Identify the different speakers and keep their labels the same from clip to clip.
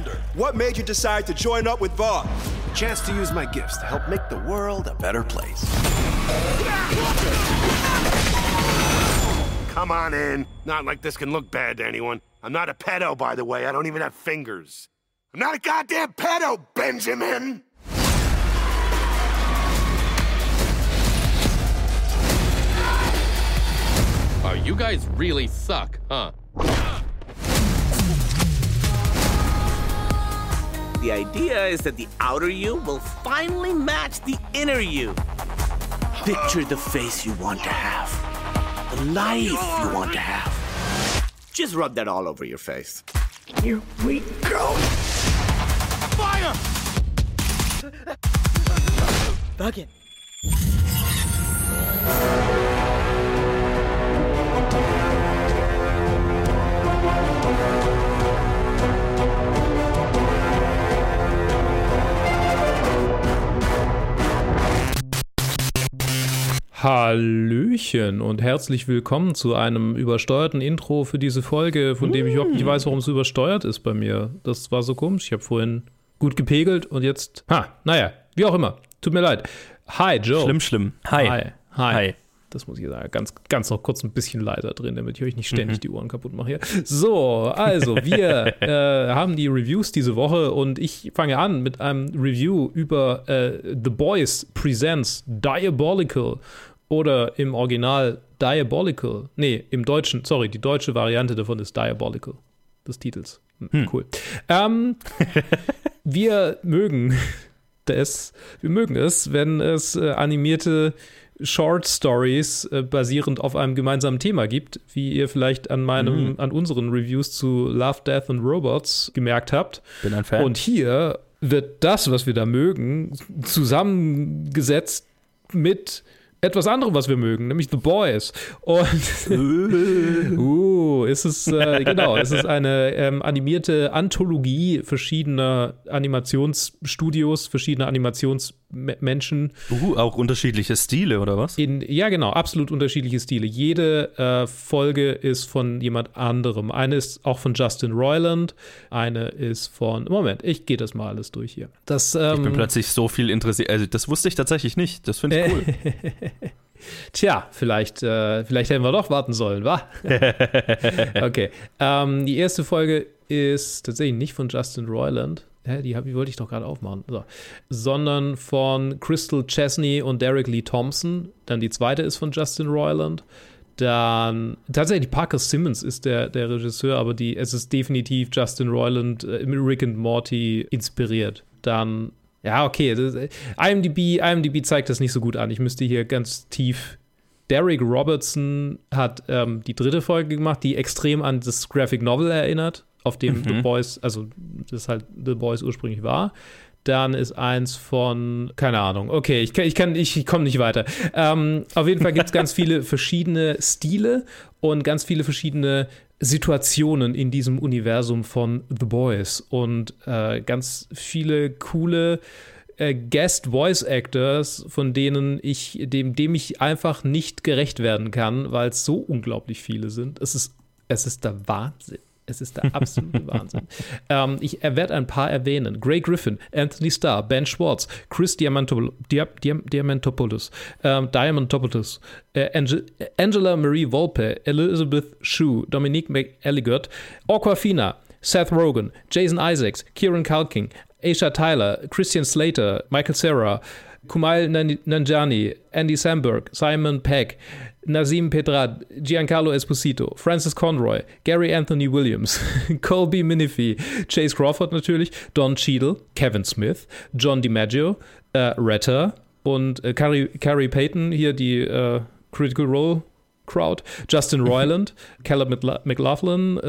Speaker 1: Alexander, what made you decide to join up with Vaughn?
Speaker 2: Chance to use my gifts to help make the world a better place. Come on in. Not like this can look bad to anyone. I'm not a pedo, by the way. I don't even have fingers. I'm not a goddamn pedo, Benjamin!
Speaker 3: Oh, you guys really suck, huh?
Speaker 4: The idea is that the outer you will finally match the inner you. Picture the face you want to have, the life you want to have. Just rub that all over your face. Here we go.
Speaker 1: Fire!
Speaker 5: Bugging.
Speaker 6: Hallöchen und herzlich willkommen zu einem übersteuerten Intro für diese Folge, von dem ich überhaupt nicht weiß, warum es übersteuert ist bei mir. Das war so komisch. Ich habe vorhin gut gepegelt und jetzt. Ha, naja, wie auch immer. Tut mir leid. Hi, Joe.
Speaker 7: Schlimm, schlimm. Hi.
Speaker 6: Hi. Hi.
Speaker 7: Hi.
Speaker 6: Das muss ich sagen. Ganz, ganz noch kurz ein bisschen leiser drin, damit ich euch nicht ständig die Ohren kaputt mache hier. So, also, wir äh, haben die Reviews diese Woche und ich fange an mit einem Review über äh, The Boys Presents Diabolical oder im Original Diabolical. Nee, im Deutschen, sorry, die deutsche Variante davon ist Diabolical, des Titels. Hm, Cool. Ähm, wir mögen es, wir mögen es, wenn es äh, animierte Short Stories äh, basierend auf einem gemeinsamen Thema gibt, wie ihr vielleicht an meinem, an unseren Reviews zu Love, Death and Robots gemerkt habt.
Speaker 7: Bin ein Fan.
Speaker 6: Und hier wird das, was wir da mögen, zusammengesetzt mit etwas anderem, was wir mögen, nämlich The Boys. Und uh, ist es äh, genau, es ist eine ähm, animierte Anthologie verschiedener Animationsstudios, verschiedener Animationsmenschen
Speaker 7: Uh, auch unterschiedliche Stile, oder was?
Speaker 6: in, ja, genau, absolut unterschiedliche Stile. Jede äh, Folge ist von jemand anderem. Eine ist auch von Justin Roiland, eine ist von. Moment, ich gehe das mal alles durch hier. Das, ähm,
Speaker 7: Ich bin plötzlich so viel interessiert. Also, das wusste ich tatsächlich nicht. Das finde ich cool.
Speaker 6: Tja, vielleicht, äh, vielleicht hätten wir doch warten sollen, wa? okay. Ähm, die erste Folge ist tatsächlich nicht von Justin Roiland. Hä, die, hab, die wollte ich doch gerade aufmachen. So. Sondern von Crystal Chesney und Derek Lee Thompson. Dann die zweite ist von Justin Roiland. Dann tatsächlich Parker Simmons ist der, der Regisseur, aber die, es ist definitiv Justin Roiland äh, Rick and Morty inspiriert. Dann, ja, okay. Das, IMDb, IMDb zeigt das nicht so gut an. Ich müsste hier ganz tief. Derek Robertson hat ähm, die dritte Folge gemacht, die extrem an das Graphic Novel erinnert, auf dem The Boys, also das halt The Boys ursprünglich war. Dann ist eins von, keine Ahnung, okay, ich, kann- ich, kann, ich, ich komme nicht weiter. Ähm, auf jeden Fall gibt es ganz viele verschiedene Stile und ganz viele verschiedene Situationen in diesem Universum von The Boys und äh, ganz viele coole äh, Guest Voice Actors, von denen ich, dem, dem ich einfach nicht gerecht werden kann, weil es so unglaublich viele sind. Es ist, es ist der Wahnsinn. Es ist der absolute Wahnsinn. Ähm, ich werde ein paar erwähnen. Gray Griffin, Anthony Starr, Ben Schwartz, Chris Diamantopoulos, Diab, Diam, Diamantopoulos, ähm, Diamantopoulos äh, Ange Angela Marie Volpe, Elizabeth Shue, Dominique McElligott, Aquafina, Seth Rogen, Jason Isaacs, Kieran Culkin, Aisha Tyler, Christian Slater, Michael Cera, Kumail Nan- Nanjiani, Andy Samberg, Simon Peck, Nazim Pedrad, Giancarlo Esposito, Francis Conroy, Gary Anthony Williams, Colby Minifie, Chase Crawford natürlich, Don Cheadle, Kevin Smith, John DiMaggio, äh, Retta und äh, Carrie, Carrie Payton, hier die äh, Critical Role Crowd, Justin Roiland, Caleb McLa- McLaughlin, äh,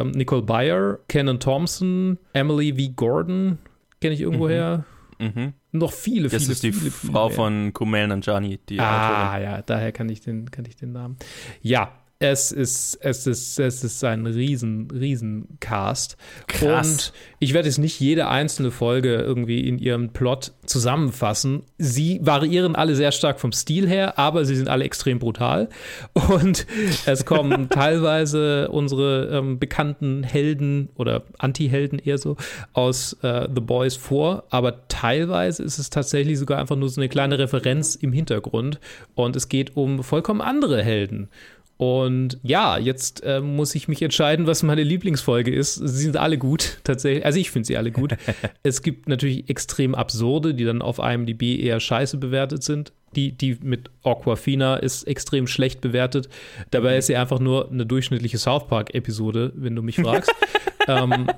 Speaker 6: ähm, Nicole Byer, Kenan Thompson, Emily V. Gordon, kenne ich irgendwoher.
Speaker 7: Mhm.
Speaker 6: Noch viele,
Speaker 7: Das
Speaker 6: viele,
Speaker 7: ist die
Speaker 6: viele, viele
Speaker 7: Frau
Speaker 6: mehr.
Speaker 7: von Kumail Nanjiani, die
Speaker 6: Ah,
Speaker 7: Autorin.
Speaker 6: ja, daher kann ich den, kann ich den Namen. Ja, Es ist, es ist, es ist ein riesen, riesen Cast.
Speaker 7: Krass.
Speaker 6: Und ich werde jetzt nicht jede einzelne Folge irgendwie in ihrem Plot zusammenfassen. Sie variieren alle sehr stark vom Stil her, aber sie sind alle extrem brutal. Und es kommen teilweise unsere ähm, bekannten Helden oder Anti-Helden eher so aus äh, The Boys vor, aber teilweise ist es tatsächlich sogar einfach nur so eine kleine Referenz im Hintergrund. Und es geht um vollkommen andere Helden. Und ja, jetzt äh, muss ich mich entscheiden, was meine Lieblingsfolge ist. Sie sind alle gut, tatsächlich. Also ich finde sie alle gut. es gibt natürlich extrem absurde, die dann auf IMDb eher scheiße bewertet sind. Die, die mit Aquafina ist extrem schlecht bewertet. Dabei ist sie einfach nur eine durchschnittliche South Park-Episode, wenn du mich fragst. ähm,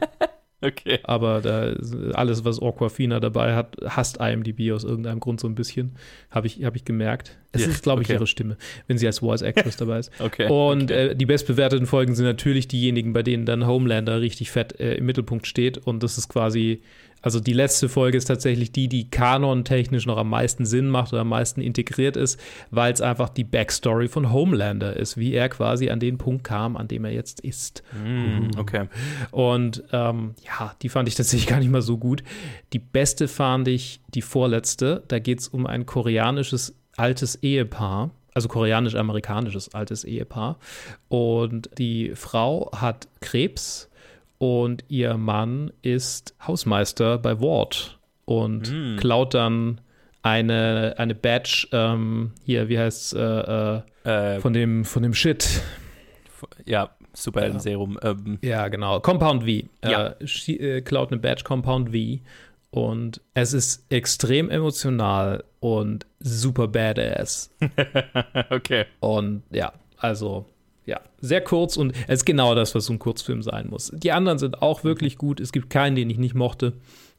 Speaker 7: Okay.
Speaker 6: aber da alles, was Aquafina dabei hat, hasst IMDb aus irgendeinem Grund so ein bisschen. Habe ich, hab ich gemerkt. Es
Speaker 7: Ja,
Speaker 6: ist, glaube ich,
Speaker 7: okay.
Speaker 6: ihre Stimme, wenn sie als Voice Actress dabei ist.
Speaker 7: Okay,
Speaker 6: Und
Speaker 7: okay.
Speaker 6: Äh, die bestbewerteten Folgen sind natürlich diejenigen, bei denen dann Homelander richtig fett äh, im Mittelpunkt steht. Und das ist quasi, also die letzte Folge ist tatsächlich die, die kanontechnisch noch am meisten Sinn macht oder am meisten integriert ist, weil es einfach die Backstory von Homelander ist, wie er quasi an den Punkt kam, an dem er jetzt ist.
Speaker 7: Mm, okay.
Speaker 6: Und ähm, ja, die fand ich tatsächlich gar nicht mal so gut. Die beste fand ich die vorletzte. Da geht es um ein koreanisches altes Ehepaar, also koreanisch-amerikanisches altes Ehepaar. Und die Frau hat Krebs und ihr Mann ist Hausmeister bei Ward und klaut dann eine, eine Badge, ähm, hier, wie heißt äh, äh,
Speaker 7: Äh,
Speaker 6: von dem, von dem Shit.
Speaker 7: ja, Superhelden-Serum. Ähm,
Speaker 6: Ja, genau. Compound V.
Speaker 7: Ja.
Speaker 6: Äh, schie- äh, klaut eine Badge Compound V. Und es ist extrem emotional und super badass.
Speaker 7: okay.
Speaker 6: Und ja, also, ja, sehr kurz und es ist genau das, was so ein Kurzfilm sein muss. Die anderen sind auch wirklich gut. Es gibt keinen, den ich nicht mochte.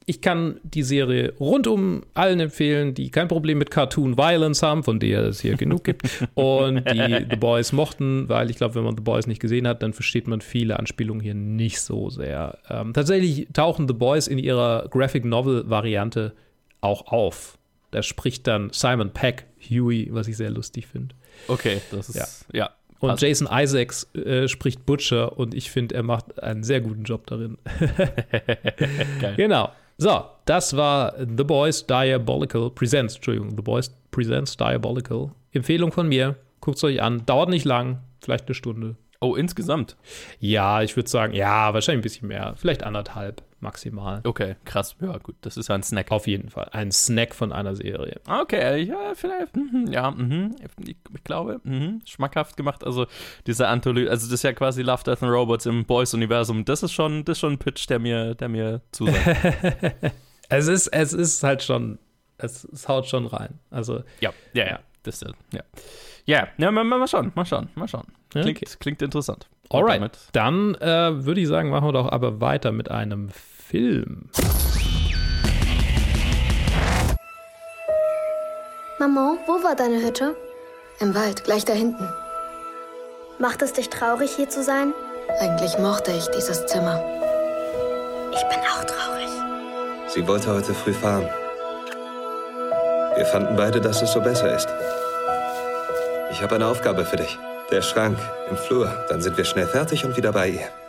Speaker 6: Ich kann die Serie rundum allen empfehlen, die kein Problem mit Cartoon Violence haben, von der es hier genug gibt. Und die The Boys mochten, weil ich glaube, wenn man The Boys nicht gesehen hat, dann versteht man viele Anspielungen hier nicht so sehr. Ähm, tatsächlich tauchen The Boys in ihrer Graphic Novel-Variante auch auf. Da spricht dann Simon Peck, Huey, was ich sehr lustig finde.
Speaker 7: Okay, das ist, ja.
Speaker 6: Und
Speaker 7: passt.
Speaker 6: Jason Isaacs äh, spricht Butcher und ich finde, er macht einen sehr guten Job darin.
Speaker 7: Geil.
Speaker 6: Genau. So, das war The Boys Diabolical Presents, Entschuldigung, The Boys Presents Diabolical. Empfehlung von mir. Guckt es euch an. Dauert nicht lang, vielleicht eine Stunde.
Speaker 7: Oh, insgesamt.
Speaker 6: Ja, ich würde sagen, ja, wahrscheinlich ein bisschen mehr. Vielleicht anderthalb maximal.
Speaker 7: Okay, krass. Ja, gut, das ist ja ein Snack.
Speaker 6: Auf jeden Fall. Ein Snack von einer Serie.
Speaker 7: Okay, ja, vielleicht, mhm, ja, mhm, ich, ich glaube, mhm, schmackhaft gemacht. Also, diese Anthologie, also das ist ja quasi Love, Death and Robots im Boys-Universum. Das ist schon, das ist schon ein Pitch, der mir, der mir zusagt.
Speaker 6: Es ist, es ist halt schon, es, es haut schon rein. Also,
Speaker 7: ja, ja, ja, das ist, ja. Ja, ja mal, mal schauen, mal schauen, mal schauen. Klingt,
Speaker 6: Okay.
Speaker 7: klingt interessant.
Speaker 6: Alright. Dann äh, würde ich sagen, machen wir doch aber weiter mit einem Film.
Speaker 5: Maman, wo war deine Hütte?
Speaker 8: Im Wald, gleich da hinten.
Speaker 5: Macht es dich traurig, hier zu sein?
Speaker 8: Eigentlich mochte ich dieses Zimmer.
Speaker 5: Ich bin auch traurig.
Speaker 9: Sie wollte heute früh fahren. Wir fanden beide, dass es so besser ist. Ich habe eine Aufgabe für dich. Der Schrank im Flur. Dann sind wir schnell fertig und wieder bei ihr.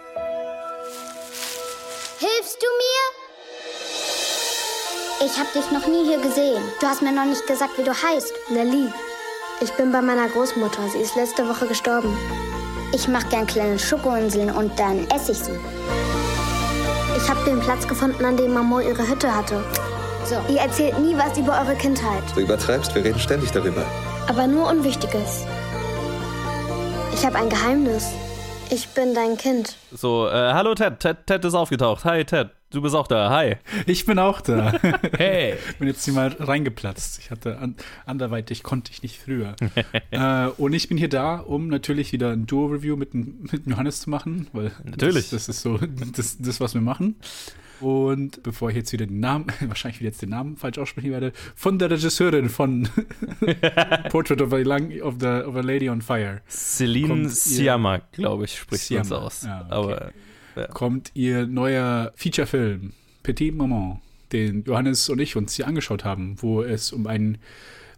Speaker 5: Ich habe dich noch nie hier gesehen. Du hast mir noch nicht gesagt, wie du heißt. Nelly. Ich bin bei meiner Großmutter. Sie ist letzte Woche gestorben. Ich mache gern kleine Schokoinseln und dann esse ich sie. Ich habe den Platz gefunden, an dem Mama ihre Hütte hatte. So. Ihr erzählt nie was über eure Kindheit.
Speaker 9: Du übertreibst, wir reden ständig darüber.
Speaker 5: Aber nur Unwichtiges. Ich habe ein Geheimnis. Ich bin dein Kind.
Speaker 7: So, äh, hallo Ted. Ted, Ted ist aufgetaucht. Hi Ted, du bist auch da. Hi.
Speaker 10: Ich bin auch da.
Speaker 6: Hey!
Speaker 10: bin jetzt hier mal reingeplatzt. Ich hatte an, anderweitig konnte ich nicht früher. äh, und ich bin hier da, um natürlich wieder ein Duo-Review mit, mit Johannes zu machen, weil
Speaker 7: Natürlich.
Speaker 10: Das, das ist so das, das, was wir machen. Und bevor ich jetzt wieder den Namen, wahrscheinlich wieder jetzt den Namen falsch aussprechen werde, von der Regisseurin von Portrait of a, Lang, of, the, of a Lady on Fire
Speaker 7: Celine
Speaker 10: Kommt ihr-
Speaker 7: Siama, glaube ich, spricht man
Speaker 10: Siama.
Speaker 7: aus.
Speaker 10: Ja, okay.
Speaker 7: Aber
Speaker 10: kommt ihr neuer Featurefilm Petit Maman, den Johannes und ich uns hier angeschaut haben, wo es um ein,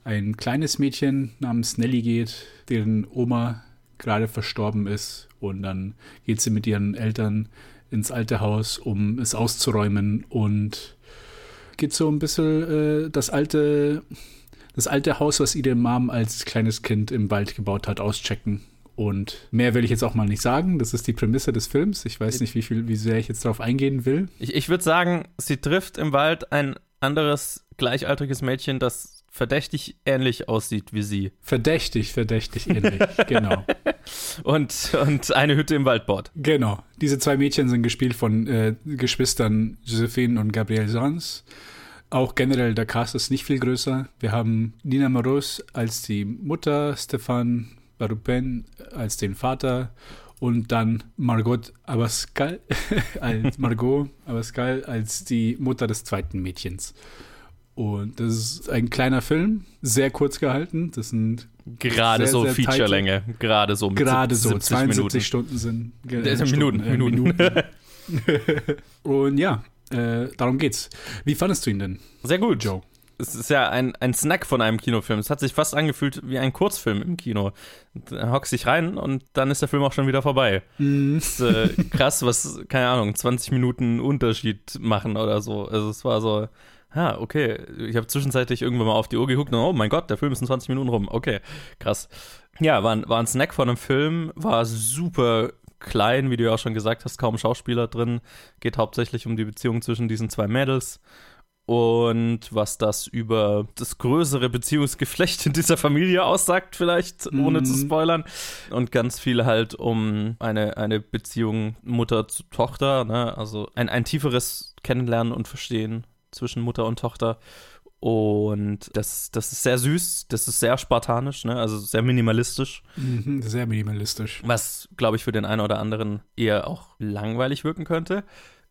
Speaker 10: ein kleines Mädchen namens Nelly geht, deren Oma gerade verstorben ist. Und dann geht sie mit ihren Eltern ins alte Haus, um es auszuräumen und geht so ein bisschen äh, das alte das alte Haus, was ihre Mom als kleines Kind im Wald gebaut hat, auschecken. Und mehr will ich jetzt auch mal nicht sagen. Das ist die Prämisse des Films. Ich weiß nicht, wie viel, wie sehr ich jetzt darauf eingehen will.
Speaker 7: Ich, ich würde sagen, sie trifft im Wald ein anderes gleichaltriges Mädchen, das verdächtig ähnlich aussieht wie sie.
Speaker 10: Verdächtig, verdächtig ähnlich, genau.
Speaker 7: Und, und eine Hütte im Wald baut.
Speaker 10: Genau. Diese zwei Mädchen sind gespielt von äh, Geschwistern Josephine und Gabrielle Sans. Auch generell der Cast ist nicht viel größer. Wir haben Nina Moros als die Mutter, Stefan Barupen als den Vater und dann Margot Abascal als Margot Abascal als die Mutter des zweiten Mädchens. Und das ist ein kleiner Film, sehr kurz gehalten. Das sind
Speaker 7: gerade
Speaker 10: sehr,
Speaker 7: so Featurelänge, gerade so
Speaker 10: gerade so 72
Speaker 7: Minuten.
Speaker 10: Stunden sind
Speaker 7: äh, Minuten,
Speaker 10: Stunden, äh,
Speaker 7: Minuten.
Speaker 10: Minuten. und ja, äh, darum geht's. Wie fandest du ihn denn?
Speaker 7: Sehr gut.
Speaker 10: Joe.
Speaker 7: Es ist ja ein, ein Snack von einem Kinofilm. Es hat sich fast angefühlt wie ein Kurzfilm im Kino. Da hockst dich rein und dann ist der Film auch schon wieder vorbei.
Speaker 10: Mhm.
Speaker 7: Das ist äh, krass, was, keine Ahnung, 20 Minuten Unterschied machen oder so. Also es war so, ah, okay. Ich habe zwischenzeitlich irgendwann mal auf die Uhr geguckt und oh mein Gott, der Film ist in 20 Minuten rum. Okay, krass. Ja, war, ein- war ein Snack von einem Film, war super klein, wie du ja auch schon gesagt hast, kaum Schauspieler drin. Geht hauptsächlich um die Beziehung zwischen diesen zwei Mädels und was das über das größere Beziehungsgeflecht in dieser Familie aussagt, vielleicht, ohne zu
Speaker 10: Mhm.
Speaker 7: spoilern. Und ganz viel halt um eine, eine Beziehung Mutter zu Tochter, ne? also ein, ein tieferes Kennenlernen und Verstehen zwischen Mutter und Tochter. Und das, das ist sehr süß, das ist sehr spartanisch, ne? also sehr minimalistisch.
Speaker 10: Mhm, sehr minimalistisch.
Speaker 7: Was, glaube ich, für den einen oder anderen eher auch langweilig wirken könnte.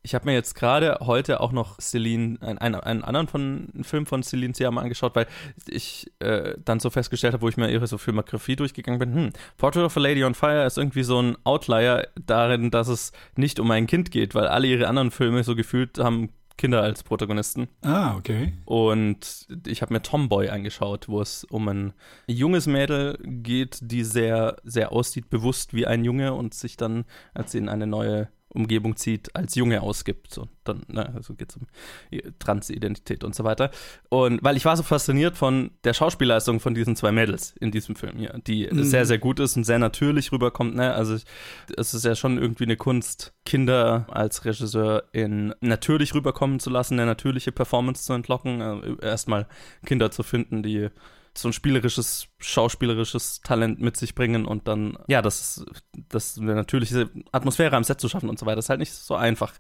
Speaker 7: Ich habe mir jetzt gerade heute auch noch Celine, ein, ein, einen anderen von, einen Film von Celine Sciamma angeschaut, weil ich äh, dann so festgestellt habe, wo ich mir ihre so Filmografie durchgegangen bin, hm, Portrait of a Lady on Fire ist irgendwie so ein Outlier darin, dass es nicht um ein Kind geht, weil alle ihre anderen Filme so gefühlt haben Kinder als Protagonisten.
Speaker 10: Ah, okay.
Speaker 7: Und ich habe mir Tomboy angeschaut, wo es um ein junges Mädel geht, die sehr, sehr aussieht, bewusst wie ein Junge und sich dann, als sie in eine neue Umgebung zieht, als Junge ausgibt. So, dann, ne, also geht es um ihre Transidentität und so weiter. Und weil ich war so fasziniert von der Schauspielleistung von diesen zwei Mädels in diesem Film hier, die
Speaker 10: Mhm.
Speaker 7: sehr, sehr gut ist und sehr natürlich rüberkommt. Ne? Also ich, es ist ja schon irgendwie eine Kunst, Kinder als Regisseur in natürlich rüberkommen zu lassen, eine natürliche Performance zu entlocken. Äh, erstmal Kinder zu finden, die so ein spielerisches, schauspielerisches Talent mit sich bringen und dann, ja, das, das eine natürliche Atmosphäre am Set zu schaffen und so weiter, ist halt nicht so einfach.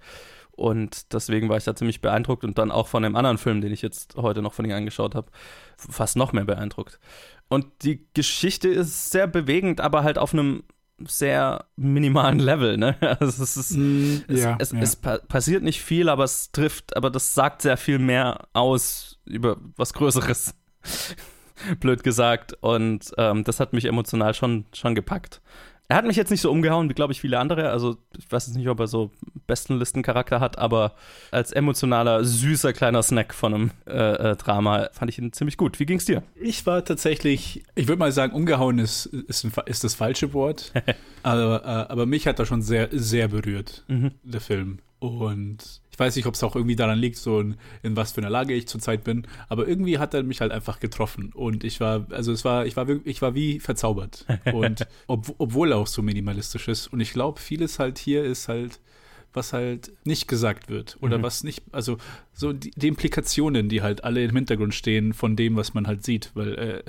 Speaker 7: Und deswegen war ich da ziemlich beeindruckt und dann auch von dem anderen Film, den ich jetzt heute noch von ihr angeschaut habe, fast noch mehr beeindruckt. Und die Geschichte ist sehr bewegend, aber halt auf einem sehr minimalen Level, ne? Also es ist,
Speaker 10: Mm,
Speaker 7: es,
Speaker 10: ja,
Speaker 7: es,
Speaker 10: ja.
Speaker 7: es pa passiert nicht viel, aber es trifft, aber das sagt sehr viel mehr aus über was Größeres. Blöd gesagt. Und ähm, das hat mich emotional schon, schon gepackt. Er hat mich jetzt nicht so umgehauen wie, glaube ich, viele andere. Also, ich weiß jetzt nicht, ob er so Bestenlistencharakter hat, aber als emotionaler, süßer kleiner Snack von einem äh, äh, Drama fand ich ihn ziemlich gut. Wie ging's dir?
Speaker 10: Ich war tatsächlich, ich würde mal sagen, umgehauen ist, ist, ein, ist das falsche Wort. aber, äh, aber mich hat er schon sehr, sehr berührt,
Speaker 7: Mhm.
Speaker 10: der Film. Und ich weiß nicht, ob es auch irgendwie daran liegt, so in, in was für einer Lage ich zurzeit bin, aber irgendwie hat er mich halt einfach getroffen. Und ich war, also es war, ich war, wirklich- ich war wie verzaubert. Und ob, obwohl er auch so minimalistisch ist. Und ich glaube, vieles halt hier ist halt, was halt nicht gesagt wird oder
Speaker 7: Mhm.
Speaker 10: was nicht, also so die, die Implikationen, die halt alle im Hintergrund stehen von dem, was man halt sieht, weil äh,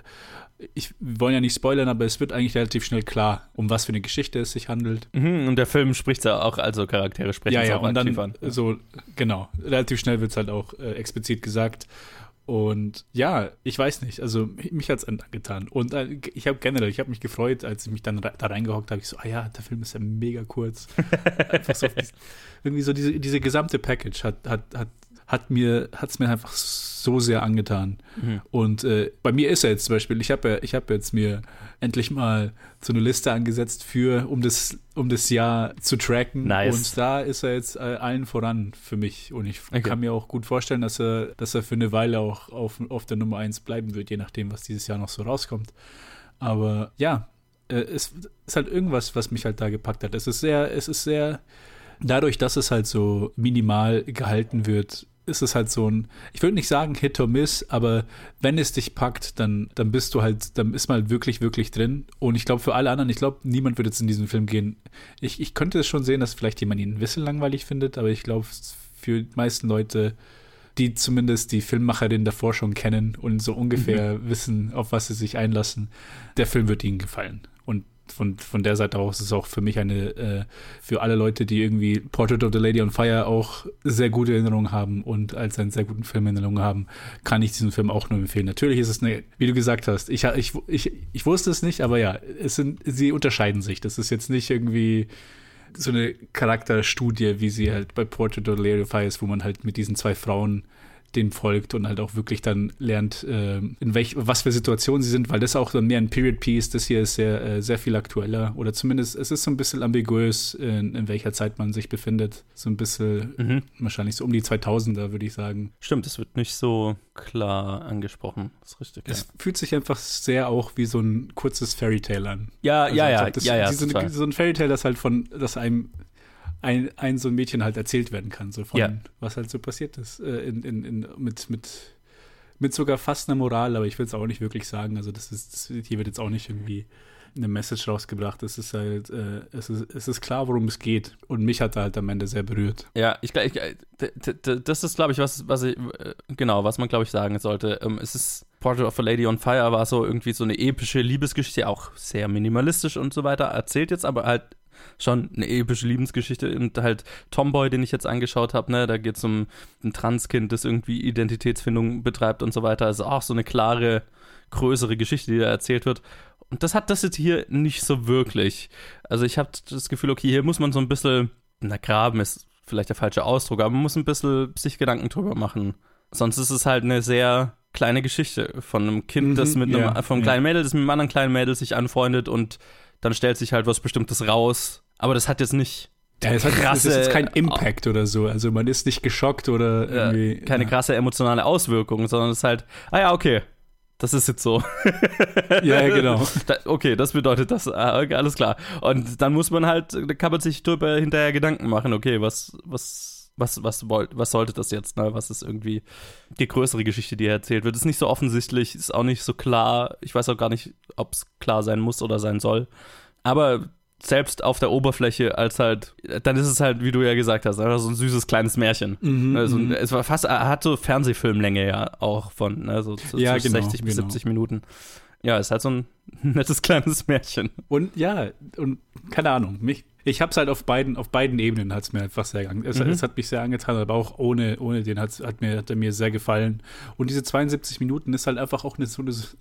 Speaker 10: ich wir wollen ja nicht spoilern, aber es wird eigentlich relativ schnell klar, um was für eine Geschichte es sich handelt.
Speaker 7: Mhm, und der Film spricht ja auch, also Charaktere sprechen
Speaker 10: ja,
Speaker 7: es
Speaker 10: ja,
Speaker 7: auch
Speaker 10: und dann
Speaker 7: an.
Speaker 10: so, genau, relativ schnell wird es halt auch äh, explizit gesagt. Und ja, ich weiß nicht, also mich hat es angetan. Und äh, ich habe generell, ich habe mich gefreut, als ich mich dann da reingehockt habe, ich so, ah ja, der Film ist ja mega kurz. einfach so, irgendwie so diese, diese gesamte Package hat, hat, hat, hat mir, hat es mir einfach so sehr angetan.
Speaker 7: Mhm.
Speaker 10: Und äh, bei mir ist er jetzt zum Beispiel, ich habe ja, ich habe jetzt mir endlich mal so eine Liste angesetzt für, um das, um das Jahr zu tracken.
Speaker 7: Nice.
Speaker 10: Und da ist er jetzt äh, allen voran für mich. Und ich
Speaker 7: Okay.
Speaker 10: kann mir auch gut vorstellen, dass er, dass er für eine Weile auch auf, auf der Nummer 1 bleiben wird, je nachdem, was dieses Jahr noch so rauskommt. Aber ja, äh, es ist halt irgendwas, was mich halt da gepackt hat. Es ist sehr, es ist sehr, dadurch, dass es halt so minimal gehalten wird, ist es halt so ein, ich würde nicht sagen Hit or Miss, aber wenn es dich packt, dann, dann bist du halt, dann ist man halt wirklich, wirklich drin. Und ich glaube, für alle anderen, ich glaube, niemand wird jetzt in diesen Film gehen. Ich, ich könnte es schon sehen, dass vielleicht jemand ihn ein bisschen langweilig findet, aber ich glaube, für die meisten Leute, die zumindest die Filmmacherin davor schon kennen und so ungefähr mhm. wissen, auf was sie sich einlassen, der Film wird ihnen gefallen. Von, von der Seite aus ist es auch für mich eine, äh, für alle Leute, die irgendwie Portrait of the Lady on Fire auch sehr gute Erinnerungen haben und als einen sehr guten Film in Erinnerung haben, kann ich diesen Film auch nur empfehlen. Natürlich ist es eine, wie du gesagt hast, ich, ich, ich, ich wusste es nicht, aber ja, es sind, sie unterscheiden sich. Das ist jetzt nicht irgendwie so eine Charakterstudie, wie sie halt bei Portrait of the Lady on Fire ist, wo man halt mit diesen zwei Frauen denen folgt und halt auch wirklich dann lernt, äh, in welch, was für Situationen sie sind, weil das auch dann mehr ein Period Piece, das hier ist sehr, äh, sehr viel aktueller oder zumindest es ist so ein bisschen ambiguös, in, in welcher Zeit man sich befindet. So ein bisschen mhm. wahrscheinlich so um die 2000er, würde ich sagen.
Speaker 7: Stimmt, es wird nicht so klar angesprochen. Das ist richtig.
Speaker 10: Es ja. fühlt sich einfach sehr auch wie so ein kurzes Fairy Tale an.
Speaker 7: Ja, also ja, ja,
Speaker 10: das,
Speaker 7: ja, ja.
Speaker 10: So, so ein Fairy Tale, das halt von, das einem ein, ein so ein Mädchen halt erzählt werden kann, so von
Speaker 7: ja.
Speaker 10: was halt so passiert ist. Äh, in, in, in, mit, mit, mit sogar fast einer Moral, aber ich will es auch nicht wirklich sagen. Also, das ist, das, hier wird jetzt auch nicht irgendwie eine Message rausgebracht. Es ist halt, äh, es, ist, es ist klar, worum es geht. Und mich hat er halt am Ende sehr berührt.
Speaker 7: Ja, ich, ich das ist, glaube ich, was, was ich, äh, genau, was man, glaube ich, sagen sollte. Ähm, es ist Portrait of a Lady on Fire war so irgendwie so eine epische Liebesgeschichte, auch sehr minimalistisch und so weiter, erzählt jetzt aber halt schon eine epische Liebesgeschichte und halt Tomboy, den ich jetzt angeschaut habe, ne, da geht es um ein Transkind, das irgendwie Identitätsfindung betreibt und so weiter. Also auch so eine klare, größere Geschichte, die da erzählt wird. Und das hat das jetzt hier nicht so wirklich. Also ich habe das Gefühl, okay, hier muss man so ein bisschen, na graben ist vielleicht der falsche Ausdruck, aber man muss ein bisschen sich Gedanken drüber machen. Sonst ist es halt eine sehr kleine Geschichte von einem Kind, mhm, das mit einem, ja, vom kleinen ja. Mädel, das mit einem anderen kleinen Mädel sich anfreundet und dann stellt sich halt was Bestimmtes raus. Aber das hat jetzt nicht
Speaker 10: ja, es hat krasse, das ist kein Impact oder so. Also man ist nicht geschockt oder irgendwie.
Speaker 7: keine ja. krasse emotionale Auswirkung, sondern es ist halt, ah ja, okay. Das ist jetzt so.
Speaker 10: ja, genau.
Speaker 7: Okay, das bedeutet das. Ah, alles klar. Und dann muss man halt, da kann man sich drüber hinterher Gedanken machen, okay, was, was, was, was, was sollte das jetzt? Ne? Was ist irgendwie die größere Geschichte, die erzählt wird? Ist nicht so offensichtlich, ist auch nicht so klar. Ich weiß auch gar nicht, ob es klar sein muss oder sein soll. Aber selbst auf der Oberfläche als halt, dann ist es halt, wie du ja gesagt hast, so ein süßes kleines Märchen. Mhm, also, mhm. es war fast, er hat so Fernsehfilmlänge ja auch von, ne, so, so,
Speaker 10: ja, genau,
Speaker 7: 60 bis genau. 70 Minuten. Ja, ist halt so ein nettes kleines Märchen.
Speaker 10: Und ja, und keine Ahnung, mich, ich habe es halt auf beiden, auf beiden Ebenen hat es mir einfach sehr es, mhm. es, hat mich sehr angetan, aber auch ohne, ohne den hat, hat, mir, hat er mir sehr gefallen. Und diese 72 Minuten ist halt einfach auch eine, so, eine, so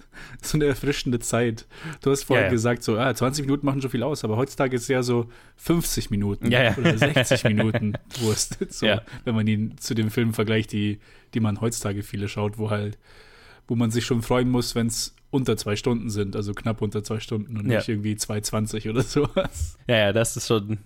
Speaker 10: eine erfrischende Zeit. Du hast vorhin ja, ja. gesagt, so, ah, 20 Minuten machen schon viel aus, aber heutzutage ist es ja so 50 Minuten
Speaker 7: ja,
Speaker 10: oder 60 Minuten Wurst. So, wenn man ihn zu den Filmen vergleicht, die, die man heutzutage viele schaut, wo halt, wo man sich schon freuen muss, wenn es unter zwei Stunden sind, also knapp unter zwei Stunden und ja. nicht irgendwie 2,20 oder sowas.
Speaker 7: Ja, ja, das ist schon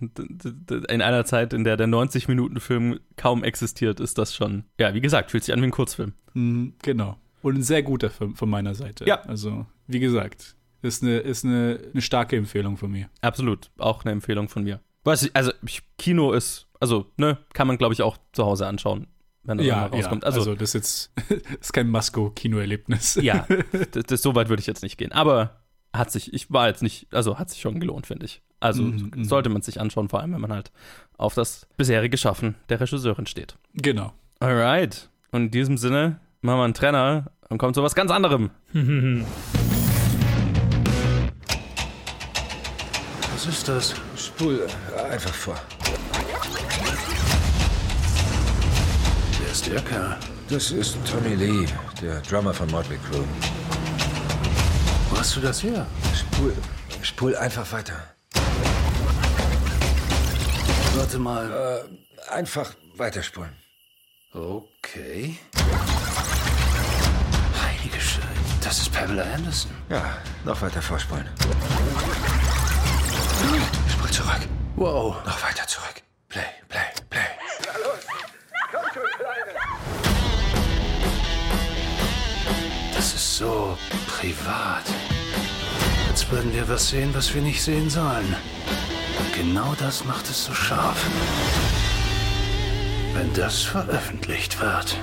Speaker 7: in einer Zeit, in der der 90-Minuten-Film kaum existiert, ist das schon, ja, wie gesagt, fühlt sich an wie ein Kurzfilm.
Speaker 10: Mhm, genau. Und ein sehr guter Film von meiner Seite.
Speaker 7: Ja.
Speaker 10: Also, wie gesagt, ist eine, ist eine, eine starke Empfehlung von mir.
Speaker 7: Absolut, auch eine Empfehlung von mir. Weiß ich, also Kino ist, also, ne, kann man, glaube ich, auch zu Hause anschauen wenn er
Speaker 10: ja,
Speaker 7: rauskommt.
Speaker 10: Ja, also, also, das ist jetzt ist kein Masco-Kinoerlebnis.
Speaker 7: Ja, das, das, so weit würde ich jetzt nicht gehen. Aber hat sich, ich war jetzt nicht, also hat sich schon gelohnt, finde ich. Also mm, mm. sollte man sich anschauen, vor allem wenn man halt auf das bisherige Schaffen der Regisseurin steht.
Speaker 10: Genau.
Speaker 7: Alright. Und in diesem Sinne machen wir einen Trenner und kommen zu was ganz anderem.
Speaker 11: was ist das? Spul einfach vor. Kerl? Das ist Tommy Lee, der Drummer von Motley Crue. Wo hast du das her? Spul, spul einfach weiter. Warte mal. Äh, einfach weiterspulen. Okay. Heilige Scheiße. Das ist Pamela Anderson. Ja, noch weiter vorspulen. Spul zurück. Wow. Noch weiter zurück. So privat. als würden wir was sehen, was wir nicht sehen sollen. Und genau das macht es so scharf. Wenn das veröffentlicht wird.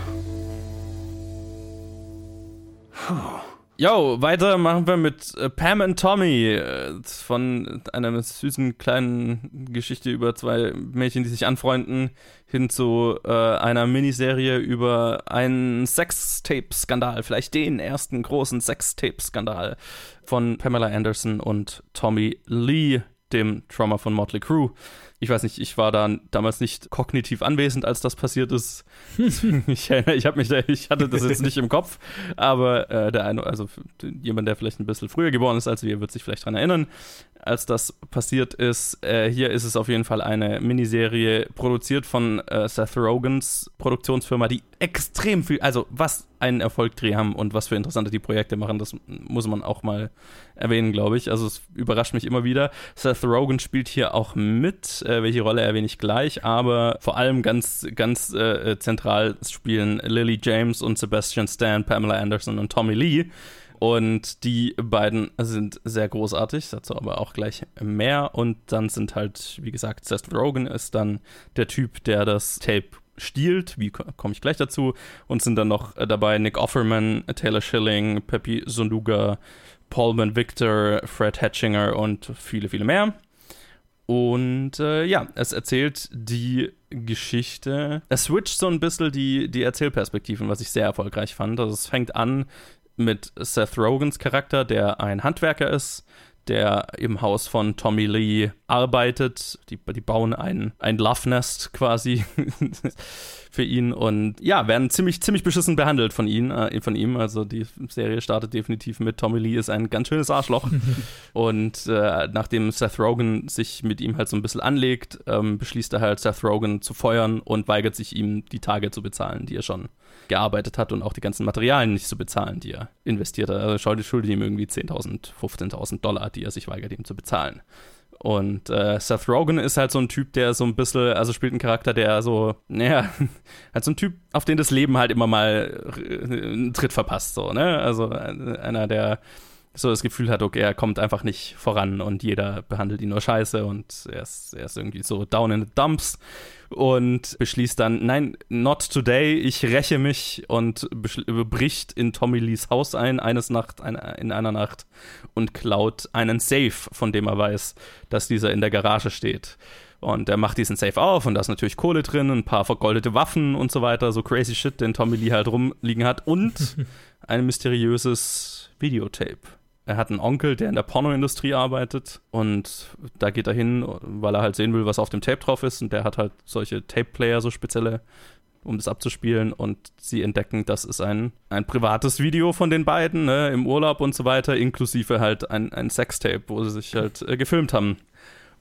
Speaker 7: Puh. Jo, weiter machen wir mit äh, Pam und Tommy äh, von einer süßen kleinen Geschichte über zwei Mädchen, die sich anfreunden, hin zu äh, einer Miniserie über einen Sextape-Skandal, vielleicht den ersten großen Sextape-Skandal von Pamela Anderson und Tommy Lee, dem Drummer von Motley Crue ich weiß nicht, ich war da damals nicht kognitiv anwesend, als das passiert ist. ich, ich habe mich da, ich hatte das jetzt nicht im Kopf, aber äh, der eine, also jemand, der vielleicht ein bisschen früher geboren ist als wir, wird sich vielleicht daran erinnern, als das passiert ist. Äh, hier ist es auf jeden Fall eine Miniserie produziert von äh, Seth Rogans Produktionsfirma, die extrem viel, also was einen Erfolgdreh haben und was für interessante die Projekte machen, das muss man auch mal erwähnen, glaube ich. Also es überrascht mich immer wieder. Seth Rogen spielt hier auch mit. Äh, welche Rolle erwähne ich gleich, aber vor allem ganz, ganz äh, zentral spielen Lily James und Sebastian Stan, Pamela Anderson und Tommy Lee. Und die beiden sind sehr großartig, dazu aber auch gleich mehr. Und dann sind halt, wie gesagt, Seth Rogen ist dann der Typ, der das Tape stiehlt, wie komme ich gleich dazu, und sind dann noch dabei Nick Offerman, Taylor Schilling, Peppy Sonduga, Paulman Victor, Fred Hatchinger und viele, viele mehr. Und äh, ja, es erzählt die Geschichte. Es switcht so ein bisschen die, die Erzählperspektiven, was ich sehr erfolgreich fand. Also es fängt an mit Seth Rogans Charakter, der ein Handwerker ist, der im Haus von Tommy Lee arbeitet. Die, die bauen ein, ein Love Nest quasi für ihn und ja, werden ziemlich, ziemlich beschissen behandelt von, ihn, äh, von ihm. Also die Serie startet definitiv mit Tommy Lee ist ein ganz schönes Arschloch. und äh, nachdem Seth Rogen sich mit ihm halt so ein bisschen anlegt, ähm, beschließt er halt Seth Rogen zu feuern und weigert sich ihm die Tage zu bezahlen, die er schon gearbeitet hat und auch die ganzen Materialien nicht zu bezahlen, die er investiert hat. Also schuldet ihm irgendwie 10.000, 15.000 Dollar, die er sich weigert, ihm zu bezahlen. Und äh, Seth Rogen ist halt so ein Typ, der so ein bisschen, also spielt einen Charakter, der so, naja, halt so ein Typ, auf den das Leben halt immer mal äh, einen Tritt verpasst, so, ne? Also äh, einer, der so das Gefühl hat, okay, er kommt einfach nicht voran und jeder behandelt ihn nur scheiße und er ist, er ist irgendwie so down in the dumps und beschließt dann, nein, not today, ich räche mich und bricht in Tommy Lees Haus ein, eines Nacht, ein, in einer Nacht und klaut einen Safe, von dem er weiß, dass dieser in der Garage steht. Und er macht diesen Safe auf und da ist natürlich Kohle drin, ein paar vergoldete Waffen und so weiter, so crazy shit, den Tommy Lee halt rumliegen hat und ein mysteriöses Videotape. Er hat einen Onkel, der in der Pornoindustrie arbeitet und da geht er hin, weil er halt sehen will, was auf dem Tape drauf ist. Und der hat halt solche Tape-Player, so spezielle, um das abzuspielen. Und sie entdecken, das ist ein, ein privates Video von den beiden, ne, im Urlaub und so weiter, inklusive halt ein, ein Sextape, wo sie sich halt äh, gefilmt haben.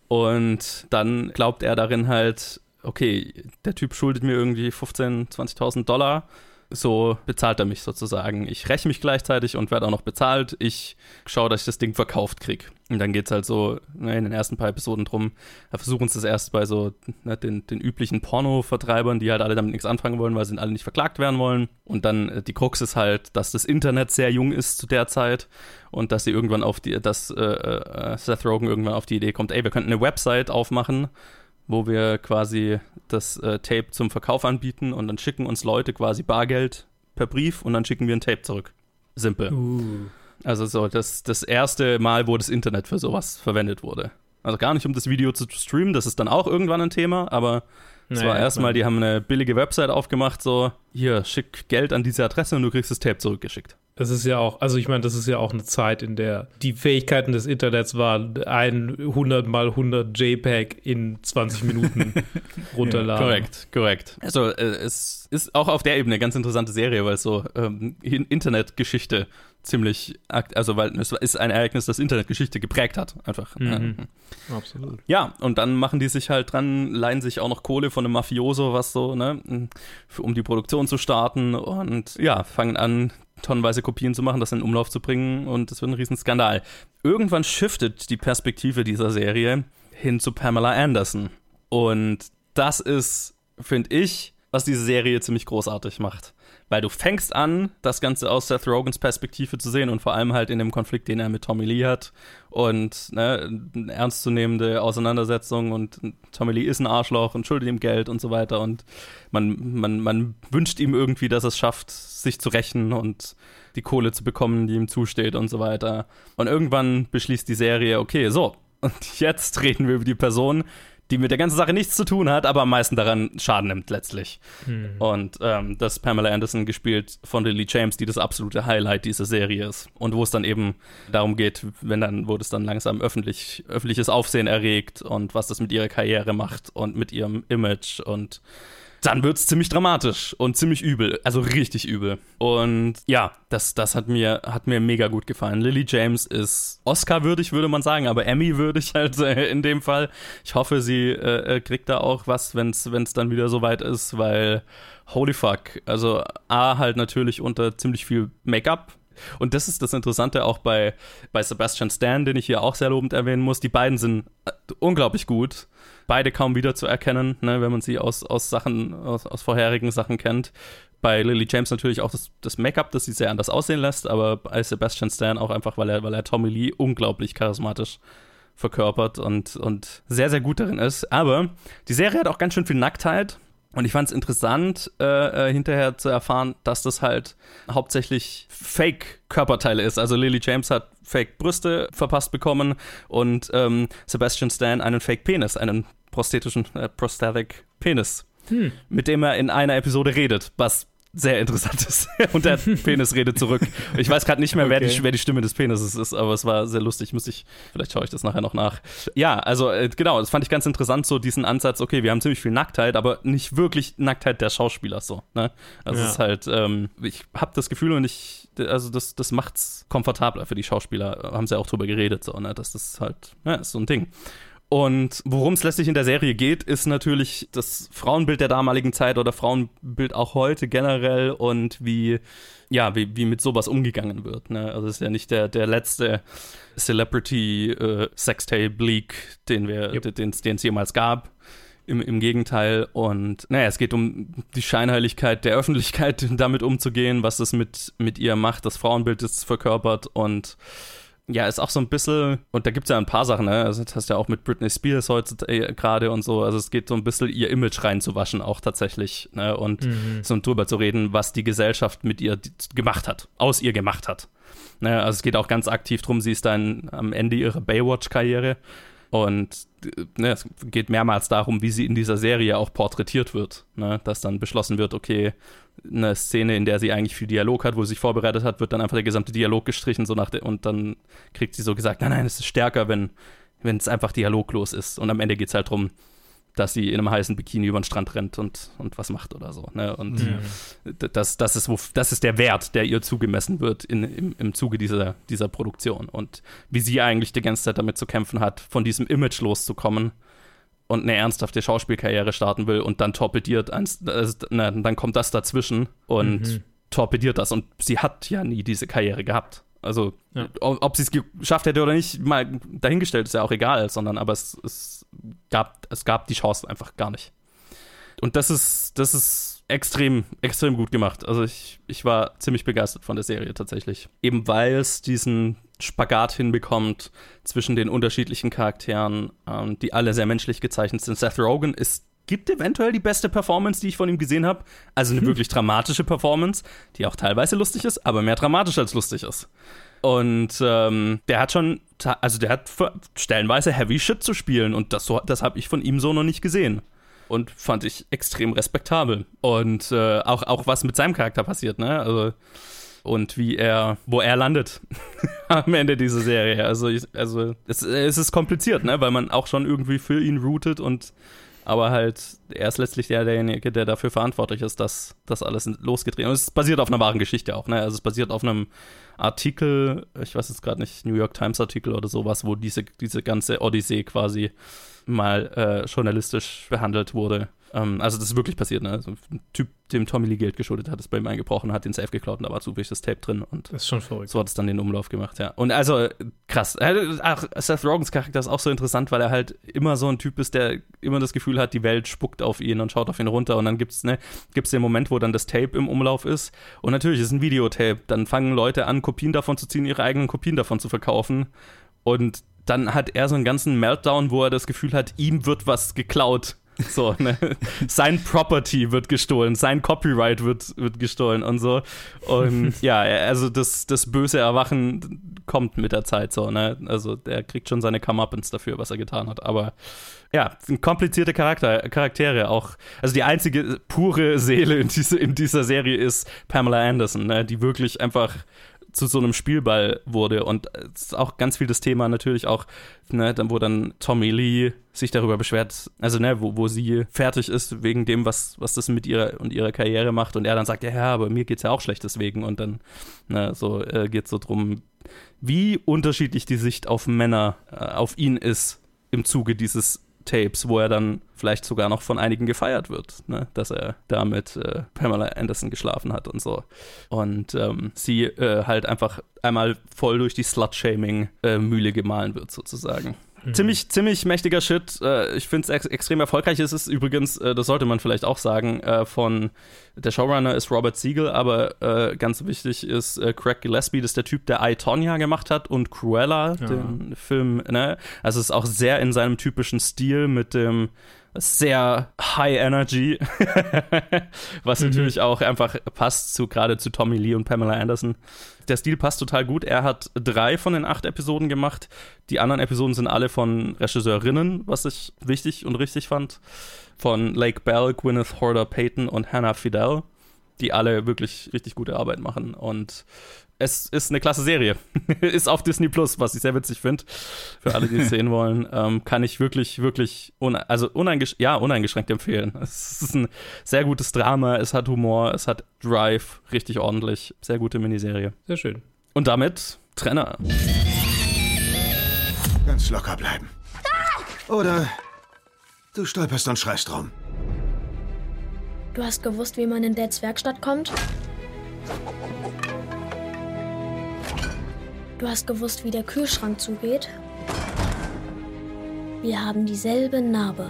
Speaker 7: Und dann glaubt er darin halt, okay, der Typ schuldet mir irgendwie 15.000, 20.000 Dollar so bezahlt er mich sozusagen. Ich räche mich gleichzeitig und werde auch noch bezahlt. Ich schaue, dass ich das Ding verkauft kriege. Und dann geht es halt so ne, in den ersten paar Episoden drum, da versuchen sie es erst bei so ne, den, den üblichen Porno-Vertreibern, die halt alle damit nichts anfangen wollen, weil sie alle nicht verklagt werden wollen. Und dann äh, die Krux ist halt, dass das Internet sehr jung ist zu der Zeit und dass sie irgendwann auf die, dass äh, äh, Seth Rogen irgendwann auf die Idee kommt, ey, wir könnten eine Website aufmachen wo wir quasi das äh, Tape zum Verkauf anbieten und dann schicken uns Leute quasi Bargeld per Brief und dann schicken wir ein Tape zurück. Simpel. Uh. Also so das, das erste Mal, wo das Internet für sowas verwendet wurde. Also gar nicht, um das Video zu streamen, das ist dann auch irgendwann ein Thema, aber es naja, war erstmal, die haben eine billige Website aufgemacht, so, hier, schick Geld an diese Adresse und du kriegst das Tape zurückgeschickt.
Speaker 6: Das ist ja auch, also ich meine, das ist ja auch eine Zeit, in der die Fähigkeiten des Internets waren, ein 100 mal 100 JPEG in 20 Minuten runterladen.
Speaker 7: korrekt, korrekt. Also äh, es ist auch auf der Ebene eine ganz interessante Serie, weil es so ähm, Internetgeschichte ziemlich, also weil es ist ein Ereignis, das Internetgeschichte geprägt hat, einfach.
Speaker 6: Mhm. Absolut.
Speaker 7: Ja, und dann machen die sich halt dran, leihen sich auch noch Kohle von einem Mafioso, was so, ne, um die Produktion zu starten und ja, fangen an, tonnenweise Kopien zu machen, das in Umlauf zu bringen und das wird ein Riesenskandal. Irgendwann shiftet die Perspektive dieser Serie hin zu Pamela Anderson. Und das ist, finde ich, was diese Serie ziemlich großartig macht. Weil du fängst an, das Ganze aus Seth Rogans Perspektive zu sehen und vor allem halt in dem Konflikt, den er mit Tommy Lee hat und ne, eine ernstzunehmende Auseinandersetzung und Tommy Lee ist ein Arschloch und schuldet ihm Geld und so weiter und man, man, man wünscht ihm irgendwie, dass es schafft, sich zu rächen und die Kohle zu bekommen, die ihm zusteht und so weiter. Und irgendwann beschließt die Serie, okay, so, und jetzt reden wir über die Person, die mit der ganzen Sache nichts zu tun hat, aber am meisten daran Schaden nimmt letztlich.
Speaker 6: Hm.
Speaker 7: Und ähm, das Pamela Anderson gespielt von Lily James, die das absolute Highlight dieser Serie ist. Und wo es dann eben darum geht, wenn dann, wo das dann langsam öffentlich, öffentliches Aufsehen erregt und was das mit ihrer Karriere macht und mit ihrem Image und dann wird es ziemlich dramatisch und ziemlich übel. Also richtig übel. Und ja, das, das hat, mir, hat mir mega gut gefallen. Lily James ist Oscar-würdig, würde man sagen, aber Emmy-würdig halt äh, in dem Fall. Ich hoffe, sie äh, kriegt da auch was, wenn es dann wieder soweit ist, weil holy fuck. Also A, halt natürlich unter ziemlich viel Make-up. Und das ist das Interessante auch bei, bei Sebastian Stan, den ich hier auch sehr lobend erwähnen muss. Die beiden sind äh, unglaublich gut beide kaum wiederzuerkennen, ne, wenn man sie aus, aus Sachen, aus, aus vorherigen Sachen kennt. Bei Lily James natürlich auch das, das Make-up, das sie sehr anders aussehen lässt, aber bei Sebastian Stan auch einfach, weil er, weil er Tommy Lee unglaublich charismatisch verkörpert und, und sehr, sehr gut darin ist. Aber die Serie hat auch ganz schön viel Nacktheit. Und ich fand es interessant, äh, äh, hinterher zu erfahren, dass das halt hauptsächlich Fake-Körperteile ist. Also Lily James hat Fake-Brüste verpasst bekommen und ähm, Sebastian Stan einen Fake-Penis, einen prosthetischen, äh, prosthetic Penis,
Speaker 6: Hm.
Speaker 7: mit dem er in einer Episode redet, was sehr interessant ist. Und der Penis redet zurück. Ich weiß gerade nicht mehr, wer,
Speaker 6: Okay.
Speaker 7: die, wer die Stimme des Penises ist, aber es war sehr lustig. Müsste ich, vielleicht schaue ich das nachher noch nach. Ja, also äh, genau, das fand ich ganz interessant, so diesen Ansatz, okay, wir haben ziemlich viel Nacktheit, aber nicht wirklich Nacktheit der Schauspieler so. Ne? Also
Speaker 6: Ja.
Speaker 7: es ist halt, ähm, ich habe das Gefühl und ich, also das, das macht's komfortabler für die Schauspieler, haben sie auch drüber geredet, so, ne? dass das halt, ja, ist so ein Ding. Und worum es letztlich in der Serie geht, ist natürlich das Frauenbild der damaligen Zeit oder Frauenbild auch heute generell und wie, ja, wie, wie mit sowas umgegangen wird. Ne? Also es ist ja nicht der, der letzte Celebrity äh, Sextape Leak, den wir, den es jemals gab. Im, Im Gegenteil. Und naja, es geht um die Scheinheiligkeit der Öffentlichkeit, damit umzugehen, was das mit, mit ihr macht, das Frauenbild ist verkörpert und ja, ist auch so ein bisschen, und da gibt es ja ein paar Sachen, ne? Also, das hast ja auch mit Britney Spears heute äh, gerade und so. Also, es geht so ein bisschen ihr Image reinzuwaschen, auch tatsächlich, ne? Und
Speaker 6: Mhm.
Speaker 7: so drüber zu reden, was die Gesellschaft mit ihr gemacht hat, aus ihr gemacht hat. Ne? Also, es geht auch ganz aktiv drum, sie ist dann am Ende ihrer Baywatch-Karriere. Und ne, es geht mehrmals darum, wie sie in dieser Serie auch porträtiert wird. Ne? Dass dann beschlossen wird, okay, eine Szene, in der sie eigentlich viel Dialog hat, wo sie sich vorbereitet hat, wird dann einfach der gesamte Dialog gestrichen so nach der, und dann kriegt sie so gesagt, nein, nein, es ist stärker, wenn wenn es einfach dialoglos ist. Und am Ende geht es halt darum, dass sie in einem heißen Bikini über den Strand rennt und, und was macht oder so. Ne? Und d- das, das, ist, wo, das ist der Wert, der ihr zugemessen wird in, im, im Zuge dieser, dieser Produktion. Und wie sie eigentlich die ganze Zeit damit zu kämpfen hat, von diesem Image loszukommen und eine ernsthafte Schauspielkarriere starten will und dann torpediert eins, also, na, dann kommt das dazwischen und
Speaker 6: Mhm.
Speaker 7: torpediert das. Und sie hat ja nie diese Karriere gehabt. Also,
Speaker 6: Ja.
Speaker 7: ob, ob sie es geschafft hätte oder nicht, mal dahingestellt, ist ja auch egal, sondern aber es, es, gab, es gab die Chance einfach gar nicht. Und das ist, das ist extrem, extrem gut gemacht. Also ich, ich war ziemlich begeistert von der Serie tatsächlich. Eben weil es diesen Spagat hinbekommt zwischen den unterschiedlichen Charakteren, ähm, die alle sehr menschlich gezeichnet sind. Seth Rogen ist gibt eventuell die beste Performance, die ich von ihm gesehen habe. Also eine wirklich dramatische Performance, die auch teilweise lustig ist, aber mehr dramatisch als lustig ist. Und ähm, der hat schon, also der hat stellenweise Heavy Shit zu spielen und das, so, das habe ich von ihm so noch nicht gesehen. Und fand ich extrem respektabel. Und äh, auch, auch was mit seinem Charakter passiert, ne? Also, und wie er, wo er landet am Ende dieser Serie. Also, ich, also es, es ist kompliziert, ne? Weil man auch schon irgendwie für ihn rootet und aber halt, er ist letztlich der, derjenige, der dafür verantwortlich ist, dass das alles losgetreten ist. Es basiert auf einer wahren Geschichte auch, ne? Also es basiert auf einem Artikel, ich weiß jetzt gerade nicht, New York Times Artikel oder sowas, wo diese, diese ganze Odyssee quasi mal äh, journalistisch behandelt wurde. Ähm, also das ist wirklich passiert, ne? Also ein Typ dem Tommy Lee Geld geschuldet hat, ist bei ihm eingebrochen, hat den Safe geklaut und da war zufällig das Tape drin und
Speaker 6: Das ist schon verrückt.
Speaker 7: so hat es dann den Umlauf gemacht, ja. Und also, krass. Äh, Ach, Seth Rogans Charakter ist auch so interessant, weil er halt immer so ein Typ ist, der immer das Gefühl hat, die Welt spuckt auf ihn und schaut auf ihn runter. Und dann gibt's ne, gibt's den Moment, wo dann das Tape im Umlauf ist. Und natürlich ist es ein Videotape. Dann fangen Leute an, Kopien davon zu ziehen, ihre eigenen Kopien davon zu verkaufen. Und dann hat er so einen ganzen Meltdown, wo er das Gefühl hat, ihm wird was geklaut. So, ne? Sein Property wird gestohlen, sein Copyright wird, wird gestohlen und so. Und ja, also das, das böse Erwachen kommt mit der Zeit so, ne? Also der kriegt schon seine Comeuppance dafür, was er getan hat. Aber ja, komplizierte Charakter, Charaktere auch. Also die einzige pure Seele in, diese, in dieser Serie ist Pamela Anderson, ne? die wirklich einfach zu so einem Spielball wurde. Und es ist auch ganz viel das Thema natürlich auch, ne, wo dann Tommy Lee sich darüber beschwert, also ne, wo, wo sie fertig ist wegen dem, was, was das mit ihrer und ihrer Karriere macht. Und er dann sagt, ja, ja, aber mir geht's ja auch schlecht deswegen. Und dann, ne, so äh, geht's so drum, wie unterschiedlich die Sicht auf Männer, äh, auf ihn ist im Zuge dieses Tapes, wo er dann vielleicht sogar noch von einigen gefeiert wird, ne? dass er da mit äh, Pamela Anderson geschlafen hat und so. Und ähm, sie äh, halt einfach einmal voll durch die Slut-Shaming-Mühle gemahlen wird, sozusagen. Ziemlich, ziemlich mächtiger Shit. Äh, ich finde es ex extrem erfolgreich. Es ist übrigens, äh, das sollte man vielleicht auch sagen, äh, von der Showrunner ist Robert Siegel, aber ganz wichtig ist Craig Gillespie, das ist der Typ, der I, Tonya gemacht hat und Cruella,
Speaker 6: Ja.
Speaker 7: den Film. Ne? Also es ist auch sehr in seinem typischen Stil mit dem sehr High Energy, was
Speaker 6: Mhm.
Speaker 7: natürlich auch einfach passt zu gerade zu Tommy Lee und Pamela Anderson. Der Stil passt total gut. Er hat drei von den acht Episoden gemacht. Die anderen Episoden sind alle von Regisseurinnen, was ich wichtig und richtig fand. Von Lake Bell, Gwyneth Horder Payton und Hannah Fidel, die alle wirklich richtig gute Arbeit machen. Und es ist eine klasse Serie. ist auf Disney Plus, was ich sehr witzig finde. Für alle, die es sehen wollen, ähm, kann ich wirklich, wirklich, une also uneingesch ja, uneingeschränkt empfehlen. Es ist ein sehr gutes Drama, es hat Humor, es hat Drive, richtig ordentlich. Sehr gute Miniserie.
Speaker 6: Sehr schön.
Speaker 7: Und damit Trenner.
Speaker 1: Ganz locker bleiben. Oder du stolperst und schreist rum.
Speaker 12: Du hast gewusst, wie man in Dads Werkstatt kommt? Du hast gewusst, wie der Kühlschrank zugeht? Wir haben dieselbe Narbe.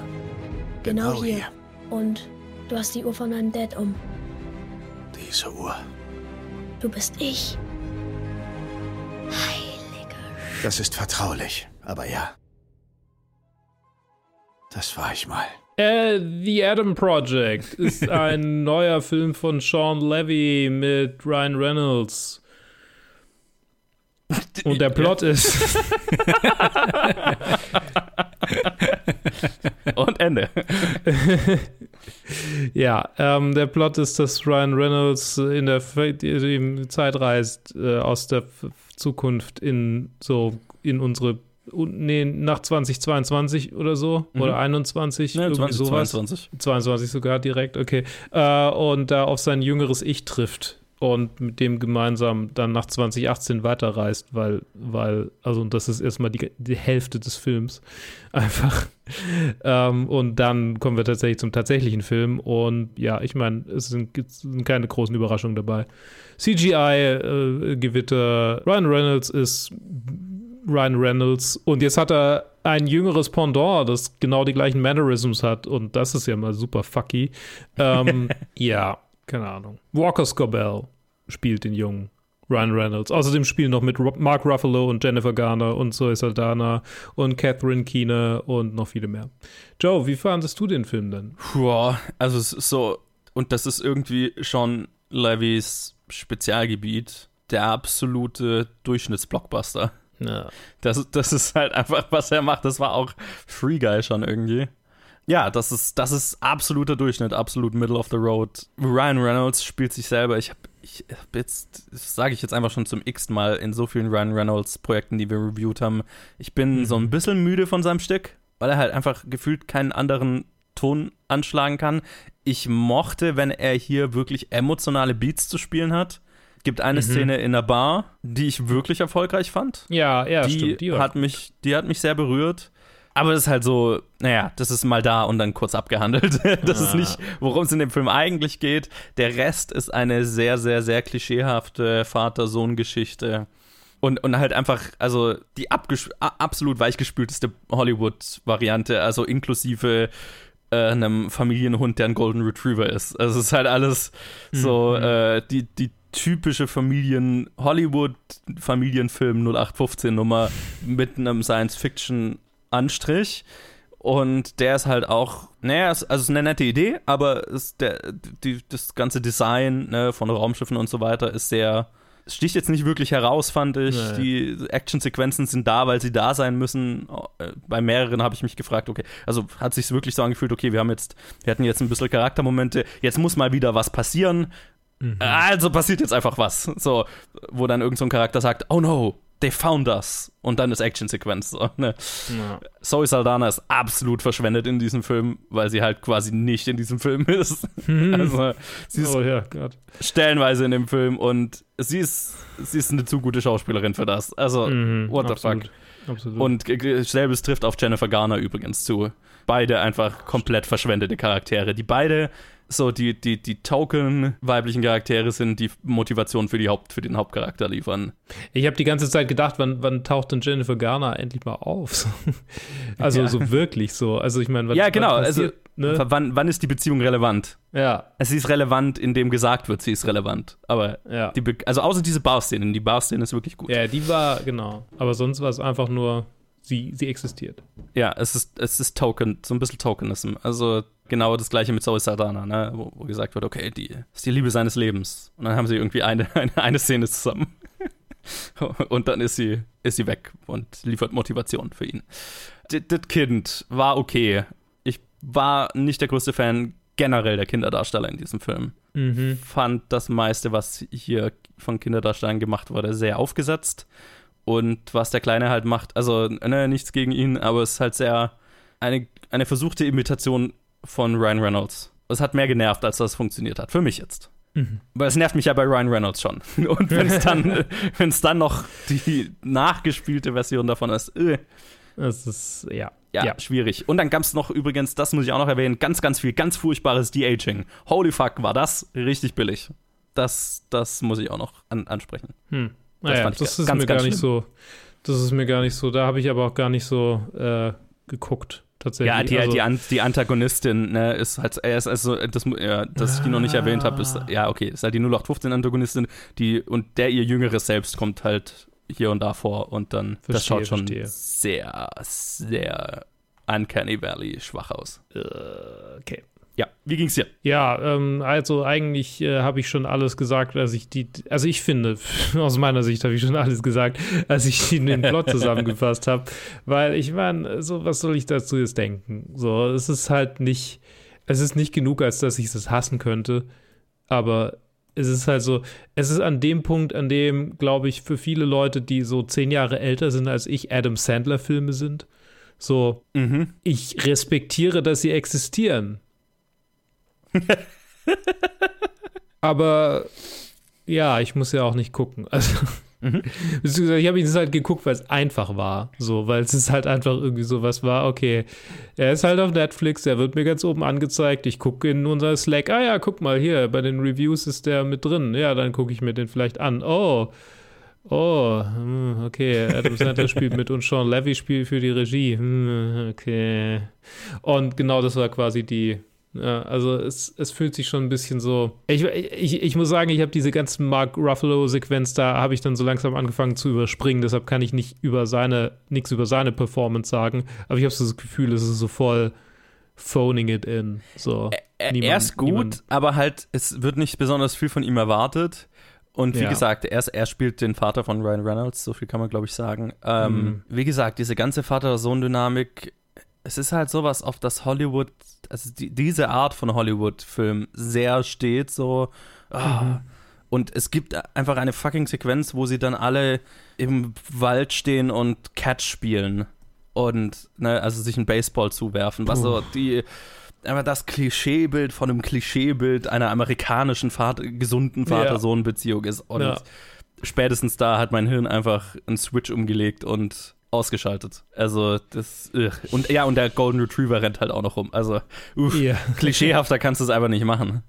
Speaker 12: Genau,
Speaker 1: Genau
Speaker 12: hier.
Speaker 1: hier.
Speaker 12: Und du hast die Uhr von meinem Dad um.
Speaker 1: Diese Uhr.
Speaker 12: Du bist ich.
Speaker 1: Das ist vertraulich, aber ja. Das war ich mal.
Speaker 6: Äh, The Adam Project ist ein neuer Film von Sean Levy mit Ryan Reynolds. Und der Plot ist.
Speaker 7: Und Ende.
Speaker 6: ja, ähm, der Plot ist, dass Ryan Reynolds in der in Zeit reist äh, aus der Zukunft in so in unsere un- nee, nach 2022 oder so
Speaker 7: Mhm.
Speaker 6: oder 21
Speaker 7: Ne,
Speaker 6: irgendwie
Speaker 7: 2022.
Speaker 6: sowas 22 sogar direkt okay äh, und da auf sein jüngeres Ich trifft und mit dem gemeinsam dann nach 2018 weiterreist, weil, weil, also und das ist erstmal die, die Hälfte des Films einfach. ähm, und dann kommen wir tatsächlich zum tatsächlichen Film und ja, ich meine, es sind, es sind keine großen Überraschungen dabei. CGI-Gewitter, Ryan Reynolds ist Ryan Reynolds und jetzt hat er ein jüngeres Pendant, das genau die gleichen Mannerisms hat und das ist ja mal super fucky. Ähm, ja, keine Ahnung. Walker Scobell spielt den jungen Ryan Reynolds. Außerdem spielen noch mit Mark Ruffalo und Jennifer Garner und Zoe Saldana und Catherine Keener und noch viele mehr. Joe, wie fandest du den Film denn?
Speaker 7: Boah, also es ist so, und das ist irgendwie schon Levys Spezialgebiet, der absolute Durchschnittsblockbuster.
Speaker 6: Ja.
Speaker 7: Das, das ist halt einfach, was er macht. Das war auch Free Guy schon irgendwie. Ja, das ist, das ist absoluter Durchschnitt, absolut Middle of the Road. Ryan Reynolds spielt sich selber. Ich habe ich jetzt, das sage ich jetzt einfach schon zum x Mal in so vielen Ryan Reynolds Projekten, die wir reviewed haben. Ich bin so ein bisschen müde von seinem Stück, weil er halt einfach gefühlt keinen anderen Ton anschlagen kann. Ich mochte, wenn er hier wirklich emotionale Beats zu spielen hat. Gibt eine
Speaker 6: Mhm.
Speaker 7: Szene in der Bar, die ich wirklich erfolgreich fand
Speaker 6: Ja, ja,
Speaker 7: die,
Speaker 6: stimmt. Die
Speaker 7: hat mich, die hat mich sehr berührt. Aber das ist halt so, naja, das ist mal da und dann kurz abgehandelt. Das ist nicht, worum es in dem Film eigentlich geht. Der Rest ist eine sehr, sehr, sehr klischeehafte Vater-Sohn-Geschichte. Und, und halt einfach, also die absolut weichgespülteste Hollywood-Variante, also inklusive äh, einem Familienhund, der ein Golden Retriever ist. Also es ist halt alles so,
Speaker 6: Mhm.
Speaker 7: äh, die, die typische Familien, Hollywood-Familienfilm 0815-Nummer mit einem Science-Fiction-Anstrich. Und der ist halt auch, naja, also ist eine nette Idee, aber ist der, die, das ganze Design ne, von Raumschiffen und so weiter ist sehr, es sticht jetzt nicht wirklich heraus, fand ich.
Speaker 6: Nee.
Speaker 7: Die Actionsequenzen sind da, weil sie da sein müssen. Äh, Bei mehreren habe ich mich gefragt, okay, also hat sich wirklich so angefühlt, okay, wir haben jetzt, wir hatten jetzt ein bisschen Charaktermomente, jetzt muss mal wieder was passieren. Also passiert jetzt einfach was. So, wo dann irgend so ein Charakter sagt, oh no, they found us. Und dann ist Actionsequenz. So, ne?
Speaker 6: Ja.
Speaker 7: Zoe Saldana ist absolut verschwendet in diesem Film, weil sie halt quasi nicht in diesem Film ist. also, sie ist
Speaker 6: Oh ja,
Speaker 7: stellenweise in dem Film und sie ist, sie ist eine zu gute Schauspielerin für das. Also,
Speaker 6: Mhm,
Speaker 7: what the
Speaker 6: absolut.
Speaker 7: fuck.
Speaker 6: Absolut.
Speaker 7: Und selbes trifft auf Jennifer Garner übrigens zu. Beide einfach komplett verschwendete Charaktere, die beide so die, die, die Token weiblichen Charaktere sind, die Motivation für, die Haupt, für den Hauptcharakter liefern.
Speaker 6: Ich habe die ganze Zeit gedacht, wann, wann taucht denn Jennifer Garner endlich mal auf? So. Also
Speaker 7: Ja.
Speaker 6: so wirklich so. Also ich meine,
Speaker 7: ja, genau. Also,
Speaker 6: ne?
Speaker 7: wann, wann ist die Beziehung relevant?
Speaker 6: Ja.
Speaker 7: Sie ist relevant, indem gesagt wird, sie ist relevant. Aber
Speaker 6: Ja.
Speaker 7: die, Be- also außer diese Bar-Szenen, die Bar-Szene ist wirklich gut.
Speaker 6: Ja, die war, genau. Aber sonst war es einfach nur, sie, sie existiert.
Speaker 7: Ja, es ist, es ist Token, so ein bisschen Tokenism. Also genau das gleiche mit Zoe Saldana, ne? wo, wo gesagt wird, okay, die ist die Liebe seines Lebens. Und dann haben sie irgendwie eine, eine, eine Szene zusammen. und dann ist sie, ist sie weg und liefert Motivation für ihn. Das Kind war okay. Ich war nicht der größte Fan generell der Kinderdarsteller in diesem Film.
Speaker 6: Mhm.
Speaker 7: Fand das meiste, was hier von Kinderdarstellern gemacht wurde, sehr aufgesetzt. Und was der Kleine halt macht, also ne, nichts gegen ihn, aber es ist halt sehr eine, eine versuchte Imitation von Ryan Reynolds. Es hat mehr genervt, als das funktioniert hat. Für mich jetzt.
Speaker 6: Mhm.
Speaker 7: Weil es nervt mich ja bei Ryan Reynolds schon. Und wenn es dann, wenn es dann noch die nachgespielte Version davon ist, äh,
Speaker 6: Das ist, ja.
Speaker 7: ja, schwierig. Und dann gab es noch übrigens, das muss ich auch noch erwähnen, ganz, ganz viel, ganz furchtbares De-Aging. Holy fuck, war das richtig billig. Das, das muss ich auch noch an, ansprechen.
Speaker 6: Hm.
Speaker 7: Das
Speaker 6: Naja,
Speaker 7: fand ich
Speaker 6: das ist
Speaker 7: ganz,
Speaker 6: mir
Speaker 7: ganz
Speaker 6: gar nicht
Speaker 7: schlimm.
Speaker 6: so. Das ist mir gar nicht so. Da habe ich aber auch gar nicht so äh, geguckt. Tatsächlich.
Speaker 7: Ja, die,
Speaker 6: also,
Speaker 7: die, An die Antagonistin, ne, ist halt, er ist also, das, ja, dass ich die noch nicht erwähnt habe, ist, ja, okay, ist halt die 0815-Antagonistin, die, und der ihr jüngeres Selbst kommt halt hier und da vor und dann, das
Speaker 6: Verstehe,
Speaker 7: schaut schon
Speaker 6: verstehe.
Speaker 7: sehr, sehr Uncanny Valley schwach aus.
Speaker 6: Äh, okay.
Speaker 7: Ja, wie ging's dir?
Speaker 6: Ja, ähm, also eigentlich äh, habe ich schon alles gesagt, als ich die, also ich finde, aus meiner Sicht habe ich schon alles gesagt, als ich den Plot zusammengefasst habe, weil ich meine, so was soll ich dazu jetzt denken? So, es ist halt nicht, es ist nicht genug, als dass ich es hassen könnte, aber es ist halt so, es ist an dem Punkt, an dem, glaube ich, für viele Leute, die so zehn Jahre älter sind als ich, Adam Sandler-Filme sind. So,
Speaker 7: Mhm.
Speaker 6: ich respektiere, dass sie existieren. Aber ja, ich muss ja auch nicht gucken. Also, beziehungsweise ich habe ihn halt geguckt, weil es einfach war. So, weil es ist halt einfach irgendwie so was war, okay, er ist halt auf Netflix, er wird mir ganz oben angezeigt, ich gucke in unser Slack, ah ja, guck mal hier, bei den Reviews ist der mit drin. Ja, dann gucke ich mir den vielleicht an. Oh, Oh, hm, okay. Adam Sandler spielt mit und Sean Levy spielt für die Regie. Hm, Okay. Und genau das war quasi die. Ja, also es, es fühlt sich schon ein bisschen so. Ich, ich, ich muss sagen, ich habe diese ganzen Mark Ruffalo-Sequenz, da habe ich dann so langsam angefangen zu überspringen. Deshalb kann ich nicht über seine, nichts über seine Performance sagen. Aber ich habe so das Gefühl, es ist so voll phoning it in. So.
Speaker 7: Er,
Speaker 6: Niemand-
Speaker 7: er ist gut,
Speaker 6: niemand-
Speaker 7: aber halt, es wird nicht besonders viel von ihm erwartet. Und wie
Speaker 6: Ja.
Speaker 7: gesagt, er, ist, er spielt den Vater von Ryan Reynolds, so viel kann man, glaube ich, sagen. Ähm,
Speaker 6: Mhm.
Speaker 7: Wie gesagt, diese ganze Vater-Sohn-Dynamik, es ist halt sowas, auf das Hollywood, also die, diese Art von Hollywood-Film sehr steht, so. ah.
Speaker 6: Mhm.
Speaker 7: Und es gibt einfach eine fucking Sequenz, wo sie dann alle im Wald stehen und Catch spielen. Und, ne, also sich einen Baseball zuwerfen, was so die aber das Klischeebild von einem Klischeebild einer amerikanischen Vater, gesunden Vater-Sohn-Beziehung ist. Und
Speaker 6: Ja.
Speaker 7: spätestens da hat mein Hirn einfach einen Switch umgelegt und ausgeschaltet. Also das ugh. und ja und der Golden Retriever rennt halt auch noch rum. Also uff,
Speaker 6: Ja.
Speaker 7: klischeehafter kannst du es einfach nicht machen.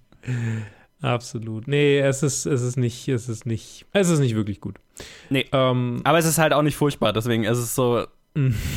Speaker 6: Absolut. Nee, es ist, es ist nicht, es ist nicht, es ist nicht wirklich gut.
Speaker 7: Nee.
Speaker 6: Ähm,
Speaker 7: Aber es ist halt auch nicht furchtbar, deswegen es ist so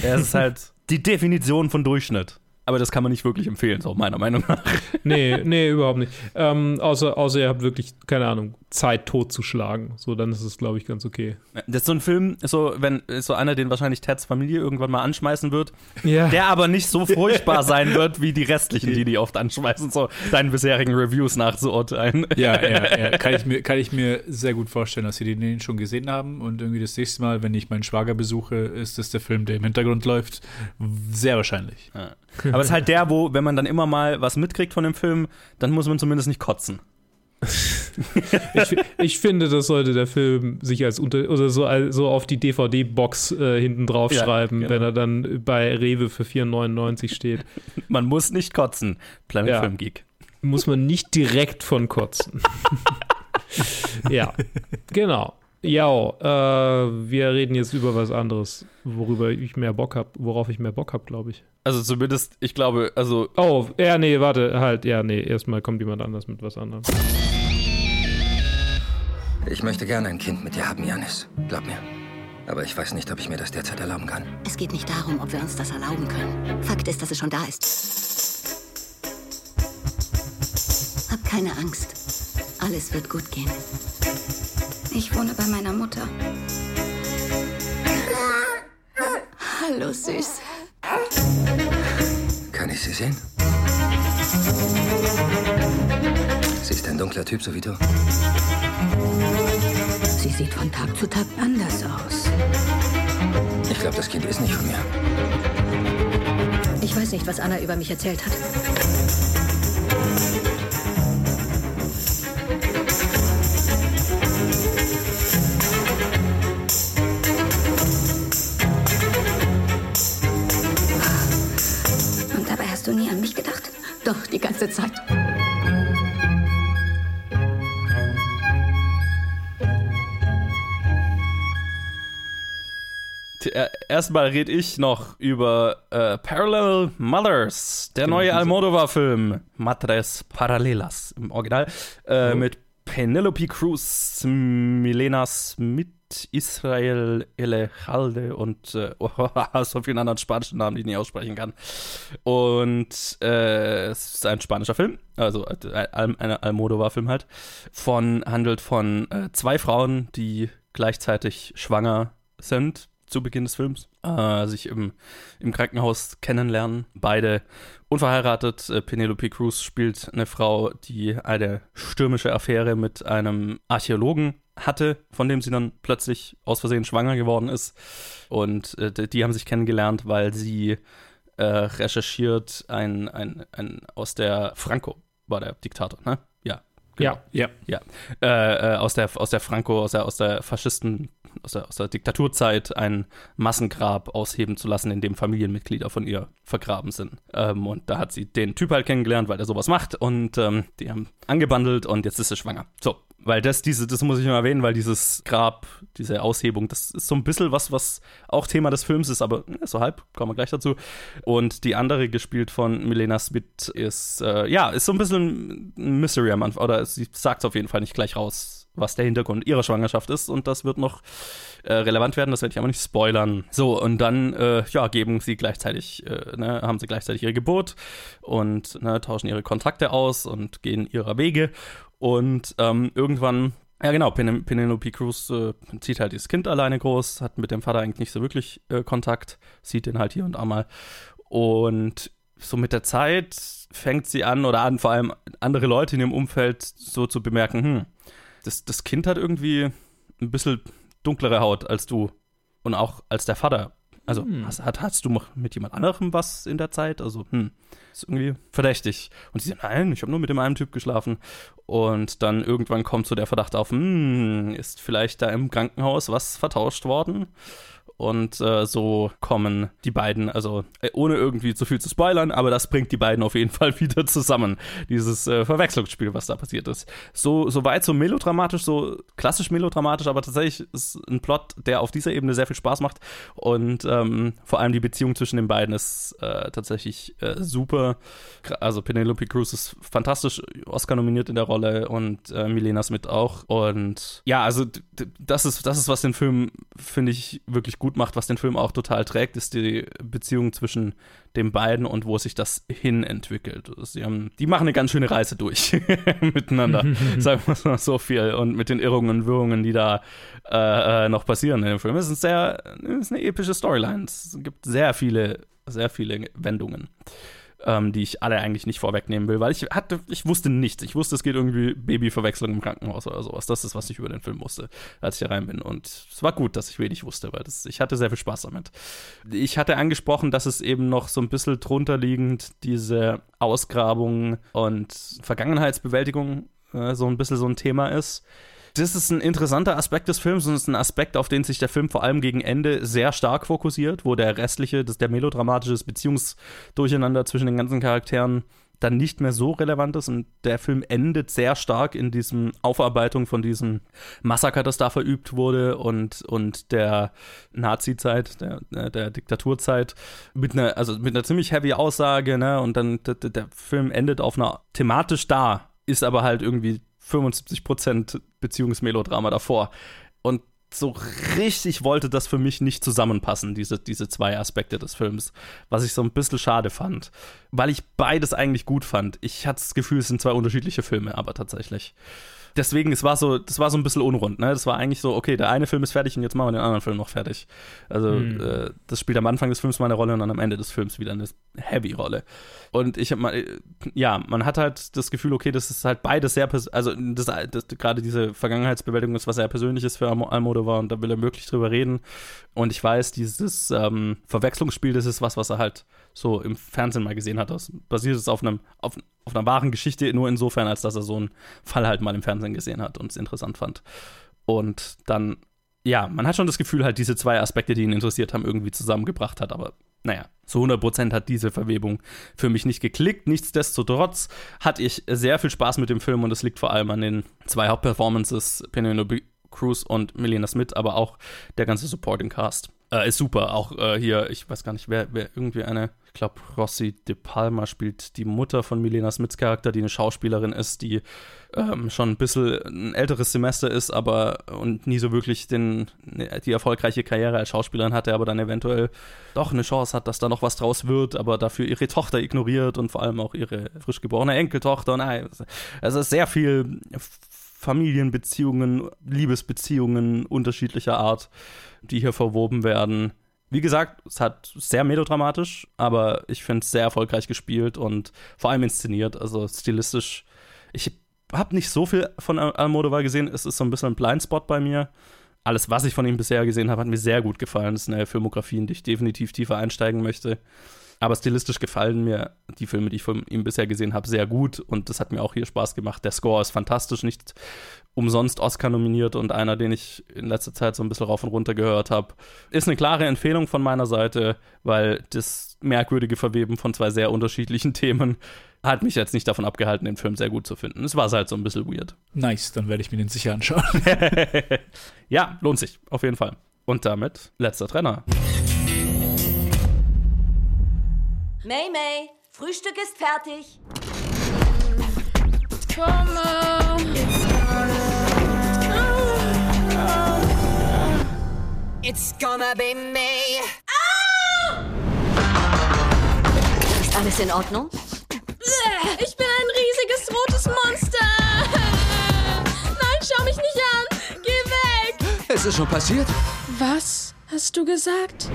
Speaker 7: es ist halt die Definition von Durchschnitt. Aber das kann man nicht wirklich empfehlen, so meiner Meinung nach.
Speaker 6: nee, nee, überhaupt nicht. Ähm, außer, außer ihr habt wirklich, keine Ahnung, Zeit totzuschlagen. So, dann ist es, glaube ich, ganz okay.
Speaker 7: Das ist so ein Film, so, wenn so einer, den wahrscheinlich Teds Familie irgendwann mal anschmeißen wird,
Speaker 6: Ja.
Speaker 7: der aber nicht so furchtbar sein wird, wie die restlichen, die die oft anschmeißen, so deinen bisherigen Reviews nachzuurteilen.
Speaker 10: Ja, ja, ja. Kann ich, mir, kann ich mir sehr gut vorstellen, dass sie den schon gesehen haben und irgendwie das nächste Mal, wenn ich meinen Schwager besuche, ist das der Film, der im Hintergrund läuft. Sehr wahrscheinlich.
Speaker 7: Ja. Aber es ist halt der, wo, wenn man dann immer mal was mitkriegt von dem Film, dann muss man zumindest nicht kotzen.
Speaker 6: Ich, ich finde, das sollte der Film sich als unter oder so, als, so auf die DVD-Box äh, hinten drauf
Speaker 7: Ja,
Speaker 6: schreiben,
Speaker 7: genau.
Speaker 6: wenn er dann bei Rewe für 4,99 steht.
Speaker 7: Man muss nicht kotzen. Planet
Speaker 6: Ja.
Speaker 7: Film Geek.
Speaker 6: Muss man nicht direkt von kotzen. ja, genau. Ja, äh, wir reden jetzt über was anderes, worüber ich mehr Bock habe, worauf ich mehr Bock habe, glaube ich.
Speaker 7: Also zumindest, ich glaube, also
Speaker 6: Oh, ja, nee, warte, halt, ja, nee, erstmal kommt jemand anders mit was anderem.
Speaker 11: Ich möchte gerne ein Kind mit dir haben, Janis. Glaub mir. Aber ich weiß nicht, ob ich mir das derzeit erlauben kann.
Speaker 13: Es geht nicht darum, ob wir uns das erlauben können. Fakt ist, dass es schon da ist. Hab keine Angst. Alles wird gut gehen.
Speaker 8: Ich wohne bei meiner Mutter.
Speaker 13: Hallo, Süß.
Speaker 11: Kann ich sie sehen? Sie ist ein dunkler Typ, so wie du.
Speaker 13: Sie sieht von Tag zu Tag anders aus.
Speaker 11: Ich glaube, das Kind ist nicht von mir.
Speaker 13: Ich weiß nicht, was Anna über mich erzählt hat. Die ganze Zeit.
Speaker 7: Erstmal rede ich noch über äh, Parallel Mothers, der neue Almodovar-Film Madres Paralelas im Original äh, mit Penelope Cruz, Milena Smith, Israel Elejalde und äh, so vielen anderen spanischen Namen, die ich nicht aussprechen kann. Und äh, es ist ein spanischer Film, also äh, Al ein Almodovar-Film halt, von, handelt von äh, zwei Frauen, die gleichzeitig schwanger sind zu Beginn des Films, äh, sich im, im Krankenhaus kennenlernen. Beide unverheiratet. Äh, Penelope Cruz spielt eine Frau, die eine stürmische Affäre mit einem Archäologen hatte, von dem sie dann plötzlich aus Versehen schwanger geworden ist. Und äh, die, haben sich kennengelernt, weil sie äh, recherchiert ein, ein, ein aus der Franco war der Diktator, ne? Ja.
Speaker 6: Ja.
Speaker 10: Ja.
Speaker 7: Ja. Äh, äh, aus der aus der Franco, aus der, aus der Faschisten, aus der, aus der Diktaturzeit ein Massengrab ausheben zu lassen, in dem Familienmitglieder von ihr vergraben sind. Ähm, und da hat sie den Typ halt kennengelernt, weil der sowas macht und ähm, die haben angebandelt und jetzt ist sie schwanger. So, weil das, diese, das muss ich noch erwähnen, weil dieses Grab, diese Aushebung, das ist so ein bisschen was, was auch Thema des Films ist, aber äh, so halb, kommen wir gleich dazu. Und die andere, gespielt von Milena Smith, ist, äh, ja, ist so ein bisschen ein Mystery am Anfang, oder sie sagt es auf jeden Fall nicht gleich raus, was der Hintergrund ihrer Schwangerschaft ist und das wird noch äh, relevant werden, das werde ich aber nicht spoilern. So, und dann, äh, ja, geben sie gleichzeitig, äh, ne, haben sie gleichzeitig ihre Geburt und ne, tauschen ihre Kontrakte aus und gehen ihrer Wege und ähm, irgendwann ja, genau. Pen Penelope Cruz äh, zieht halt dieses Kind alleine groß, hat mit dem Vater eigentlich nicht so wirklich äh, Kontakt, sieht den halt hier und da mal. Und so mit der Zeit fängt sie an, oder an, vor allem andere Leute in ihrem Umfeld so zu bemerken, hm, das, das Kind hat irgendwie ein bisschen dunklere Haut als du und auch als der Vater. Also,
Speaker 6: Hm.
Speaker 7: hast, hat, hast du mit jemand anderem was in der Zeit? Also, hm, ist irgendwie verdächtig. Und sie sagt, nein, ich habe nur mit dem einen Typ geschlafen. Und dann irgendwann kommt so der Verdacht auf, hm, ist vielleicht da im Krankenhaus was vertauscht worden? Und äh, so kommen die beiden, also äh, ohne irgendwie zu viel zu spoilern, aber das bringt die beiden auf jeden Fall wieder zusammen. Dieses äh, Verwechslungsspiel, was da passiert ist. So, so weit, so melodramatisch, so klassisch melodramatisch, aber tatsächlich ist ein Plot, der auf dieser Ebene sehr viel Spaß macht und ähm, vor allem die Beziehung zwischen den beiden ist äh, tatsächlich äh, super. Also Penelope Cruz ist fantastisch, Oscar nominiert in der Rolle und Milena Smith auch. Und ja, also das ist, das ist, was den Film, finde ich, wirklich gut macht, was den Film auch total trägt, ist die Beziehung zwischen den beiden und wo sich das hin entwickelt. Sie haben, die machen eine ganz schöne Reise durch miteinander, sagen wir mal so viel. Und mit den Irrungen und Wirrungen, die da äh, äh, noch passieren in dem Film. Es ist, sehr, es ist eine epische Storyline. Es gibt sehr viele, sehr viele Wendungen ähm, die ich alle eigentlich nicht vorwegnehmen will, weil ich hatte, ich wusste nichts. Ich wusste, es geht irgendwie Babyverwechslung im Krankenhaus oder sowas. Das ist, was ich über den Film wusste, als ich hier rein bin. Und es war gut, dass ich wenig wusste, weil das, ich hatte sehr viel Spaß damit. Ich hatte angesprochen, dass es eben noch so ein bisschen drunter liegend diese Ausgrabung und Vergangenheitsbewältigung äh, so ein bisschen so ein Thema ist das ist ein interessanter Aspekt des Films und es ist ein Aspekt, auf den sich der Film vor allem gegen Ende sehr stark fokussiert, wo der restliche, das, der melodramatische Beziehungsdurcheinander zwischen den ganzen Charakteren dann nicht mehr so relevant ist und der Film endet sehr stark in diesem Aufarbeitung von diesem Massaker, das da verübt wurde und, und der Nazi-Zeit, der, der Diktaturzeit mit einer, also mit einer ziemlich heavy Aussage, ne, und dann der, der Film endet auf einer thematisch da, ist aber halt irgendwie 75% Beziehungsmelodrama davor. Und so richtig wollte das für mich nicht zusammenpassen, diese, diese zwei Aspekte des Films, was ich so ein bisschen schade fand, weil ich beides eigentlich gut fand. Ich hatte das Gefühl, es sind zwei unterschiedliche Filme, aber tatsächlich deswegen, es war so, das war so ein bisschen unrund, ne? Das war eigentlich so, okay, der eine Film ist fertig und jetzt machen wir den anderen Film noch fertig. Also, mhm. äh, das spielt am Anfang des Films mal eine Rolle und dann am Ende des Films wieder eine Heavy-Rolle. Und ich habe mal, äh, ja, man hat halt das Gefühl, okay, das ist halt beides sehr, also das, das, gerade diese Vergangenheitsbewältigung ist was sehr Persönliches für Almodovar und da will er möglich drüber reden. Und ich weiß, dieses ähm, Verwechslungsspiel, das ist was, was er halt so im Fernsehen mal gesehen hat. Das basiert es auf auf, auf einer wahren Geschichte, nur insofern, als dass er so einen Fall halt mal im Fernsehen gesehen hat und es interessant fand. Und dann, ja, man hat schon das Gefühl, halt diese zwei Aspekte, die ihn interessiert haben, irgendwie zusammengebracht hat, aber naja, zu 100% hat diese Verwebung für mich nicht geklickt. Nichtsdestotrotz hatte ich sehr viel Spaß mit dem Film und es liegt vor allem an den zwei Hauptperformances, Penelope Cruz und Melina Smith, aber auch der ganze Supporting Cast. Äh, ist super. Auch äh, hier, ich weiß gar nicht, wer, wer irgendwie eine, ich glaube, Rossi De Palma spielt die Mutter von Milena Smiths Charakter, die eine Schauspielerin ist, die ähm, schon ein bisschen ein älteres Semester ist, aber und nie so wirklich den, die erfolgreiche Karriere als Schauspielerin hatte, aber dann eventuell doch eine Chance hat, dass da noch was draus wird, aber dafür ihre Tochter ignoriert und vor allem auch ihre frisch geborene Enkeltochter. Nein, also sehr viel Familienbeziehungen, Liebesbeziehungen unterschiedlicher Art, die hier verwoben werden. Wie gesagt, es hat sehr melodramatisch, aber ich finde es sehr erfolgreich gespielt und vor allem inszeniert, also stilistisch. Ich habe nicht so viel von Almodovar gesehen, es ist so ein bisschen ein Blindspot bei mir. Alles, was ich von ihm bisher gesehen habe, hat mir sehr gut gefallen. Das ist eine Filmografie, in die ich definitiv tiefer einsteigen möchte. Aber stilistisch gefallen mir die Filme, die ich von ihm bisher gesehen habe, sehr gut. Und das hat mir auch hier Spaß gemacht. Der Score ist fantastisch, nicht umsonst Oscar nominiert und einer, den ich in letzter Zeit so ein bisschen rauf und runter gehört habe. Ist eine klare Empfehlung von meiner Seite, weil das merkwürdige Verweben von zwei sehr unterschiedlichen Themen hat mich jetzt nicht davon abgehalten, den Film sehr gut zu finden. Es war halt so ein bisschen weird.
Speaker 10: Nice, dann werde ich mir den sicher anschauen.
Speaker 7: ja, lohnt sich, auf jeden Fall. Und damit letzter Trenner.
Speaker 14: May May, Frühstück ist fertig. It's gonna be me.
Speaker 13: Ist alles in Ordnung?
Speaker 12: Ich bin ein riesiges rotes Monster. Nein, schau mich nicht an. Geh weg.
Speaker 11: Es ist schon passiert?
Speaker 12: Was hast du gesagt?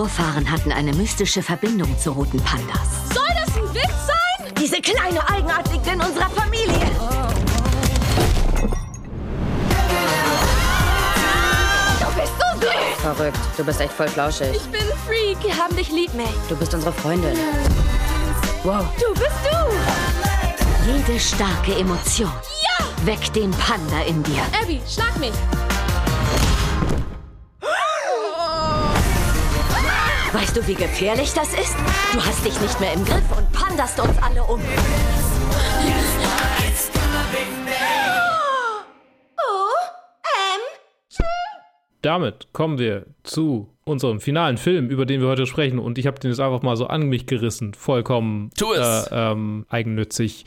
Speaker 13: Vorfahren hatten eine mystische Verbindung zu roten Pandas.
Speaker 12: Soll das ein Witz sein?
Speaker 14: Diese kleine Eigenart liegt in unserer Familie. Du bist so süß.
Speaker 15: Verrückt. Du bist echt voll flauschig.
Speaker 12: Ich bin ein Freak.
Speaker 14: Wir haben dich lieb, May.
Speaker 15: Du bist unsere Freundin. Wow.
Speaker 14: Du bist du.
Speaker 13: Jede starke Emotion
Speaker 12: Ja!
Speaker 13: weckt den Panda in dir.
Speaker 12: Abby, schlag mich.
Speaker 13: Weißt du, wie gefährlich das ist? Du hast dich nicht mehr im Griff und panderst uns alle um.
Speaker 12: Oh, ähm,
Speaker 6: Damit kommen wir zu unserem finalen Film, über den wir heute sprechen. Und ich habe den jetzt einfach mal so an mich gerissen. Vollkommen
Speaker 7: Tu es.
Speaker 6: Äh, ähm, eigennützig.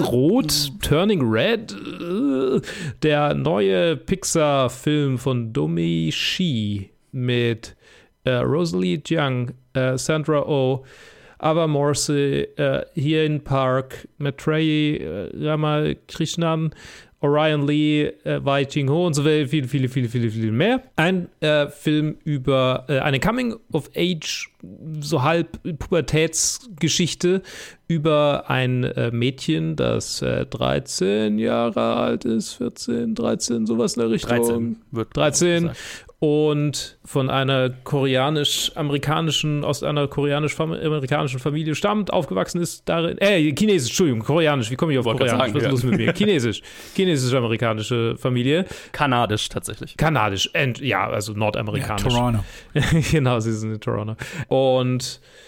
Speaker 6: Rot? Turning Red? Äh, Der neue Pixar-Film von Domi Shi mit äh, Rosalie Jiang, äh, Sandra Oh, Ava Morse, äh, Hien Park, Maitreyi äh, Ramakrishnan, Orion Lee, äh, Wai Ching Ho und so weiter, viele, viele, viele, viele, viele mehr. Ein äh, Film über äh, eine Coming-of-Age, so halb Pubertätsgeschichte über ein äh, Mädchen, das äh, 13 Jahre alt ist, 14, 13, sowas in der Richtung.
Speaker 7: 13 wird
Speaker 6: 13
Speaker 7: gesagt.
Speaker 6: und von einer koreanisch-amerikanischen, aus einer koreanisch-amerikanischen Familie stammt, aufgewachsen ist darin, äh, chinesisch, Entschuldigung, koreanisch, wie komme ich auf
Speaker 7: Wollte
Speaker 6: koreanisch?
Speaker 7: gerade
Speaker 6: Was ist
Speaker 7: sagen,
Speaker 6: los
Speaker 7: ja.
Speaker 6: mit mir? Chinesisch, chinesisch-amerikanische Familie.
Speaker 7: Kanadisch tatsächlich.
Speaker 6: Kanadisch, and, ja, also nordamerikanisch.
Speaker 10: Ja, Toronto.
Speaker 6: genau, sie sind in Toronto. Und äh,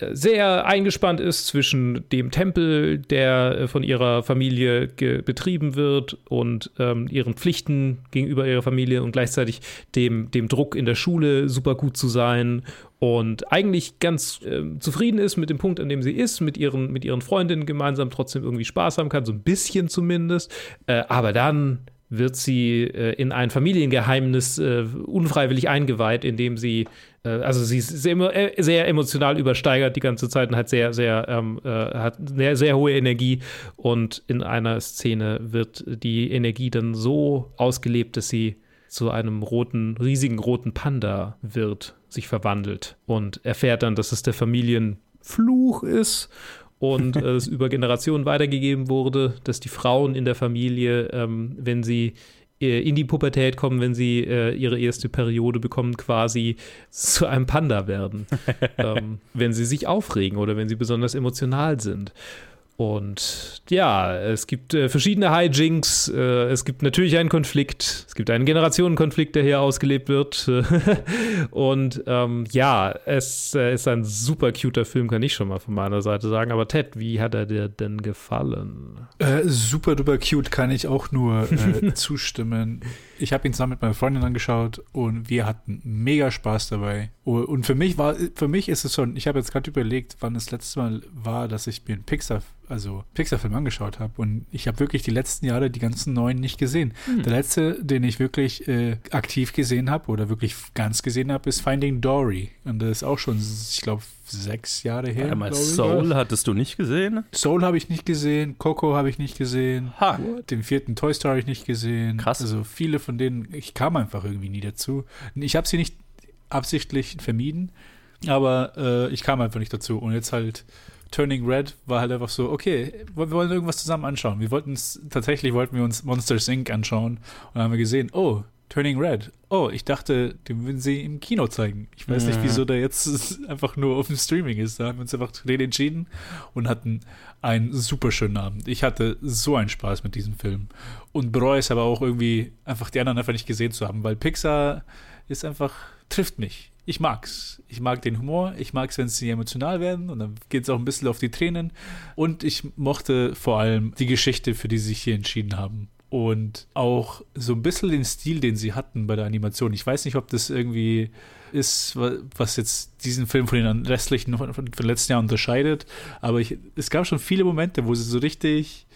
Speaker 6: sehr eingespannt ist zwischen dem Tempel, der äh, von ihrer Familie betrieben wird und ähm, ihren Pflichten gegenüber ihrer Familie und gleichzeitig dem, dem Druck in der Schule super gut zu sein und eigentlich ganz ähm, zufrieden ist mit dem Punkt, an dem sie ist, mit ihren, mit ihren Freundinnen gemeinsam trotzdem irgendwie Spaß haben kann, so ein bisschen zumindest. Äh, aber dann wird sie äh, in ein Familiengeheimnis äh, unfreiwillig eingeweiht, indem sie, äh, also sie ist sehr, äh, sehr emotional übersteigert die ganze Zeit und hat sehr, sehr, ähm, äh, hat sehr, sehr hohe Energie. Und in einer Szene wird die Energie dann so ausgelebt, dass sie zu einem roten, riesigen roten Panda wird, sich verwandelt und erfährt dann, dass es der Familienfluch ist und äh, es über Generationen weitergegeben wurde, dass die Frauen in der Familie, ähm, wenn sie äh, in die Pubertät kommen, wenn sie äh, ihre erste Periode bekommen, quasi zu einem Panda werden, ähm, wenn sie sich aufregen oder wenn sie besonders emotional sind. Und ja, es gibt äh, verschiedene Hijinks. Äh, es gibt natürlich einen Konflikt. Es gibt einen Generationenkonflikt, der hier ausgelebt wird. Und ähm, ja, es äh, ist ein super cuter Film, kann ich schon mal von meiner Seite sagen. Aber Ted, wie hat er dir denn gefallen?
Speaker 10: Äh, super duper cute, kann ich auch nur äh, zustimmen. Ich habe ihn zusammen mit meiner Freundin angeschaut und wir hatten mega Spaß dabei. Und für mich war, für mich ist es schon, ich habe jetzt gerade überlegt, wann das letzte Mal war, dass ich mir einen Pixar, also Pixar-Film angeschaut habe. Und ich habe wirklich die letzten Jahre die ganzen neuen nicht gesehen.
Speaker 6: Hm.
Speaker 10: Der letzte, den ich wirklich äh, aktiv gesehen habe oder wirklich ganz gesehen habe, ist Finding Dory. Und das ist auch schon, ich glaube, sechs Jahre her.
Speaker 7: Einmal. Soul hattest du nicht gesehen?
Speaker 10: Soul habe ich nicht gesehen, Coco habe ich nicht gesehen,
Speaker 7: Ha.
Speaker 10: den vierten Toy Story habe ich nicht gesehen.
Speaker 7: Krass.
Speaker 10: Also viele von denen, ich kam einfach irgendwie nie dazu. Ich habe sie nicht absichtlich vermieden, aber äh, ich kam einfach nicht dazu. Und jetzt halt Turning Red war halt einfach so, okay, wir wollen irgendwas zusammen anschauen. Wir wollten es, tatsächlich wollten wir uns Monsters Inc. anschauen und dann haben wir gesehen, oh, Turning Red. Oh, ich dachte, den würden sie im Kino zeigen. Ich weiß nicht,
Speaker 7: Mhm.
Speaker 10: wieso der jetzt einfach nur auf dem Streaming ist. Da haben wir uns einfach für den entschieden und hatten einen super schönen Abend. Ich hatte so einen Spaß mit diesem Film. Und bereue es aber auch irgendwie, einfach die anderen einfach nicht gesehen zu haben, weil Pixar ist einfach, trifft mich. Ich mag's. Ich mag den Humor, ich mag's, wenn sie emotional werden und dann geht's auch ein bisschen auf die Tränen. Und ich mochte vor allem die Geschichte, für die sie sich hier entschieden haben und auch so ein bisschen den Stil, den sie hatten bei der Animation. Ich weiß nicht, ob das irgendwie ist, wa- was jetzt diesen Film von den restlichen von, von, von letzten Jahr unterscheidet, aber ich, es gab schon viele Momente, wo sie so richtig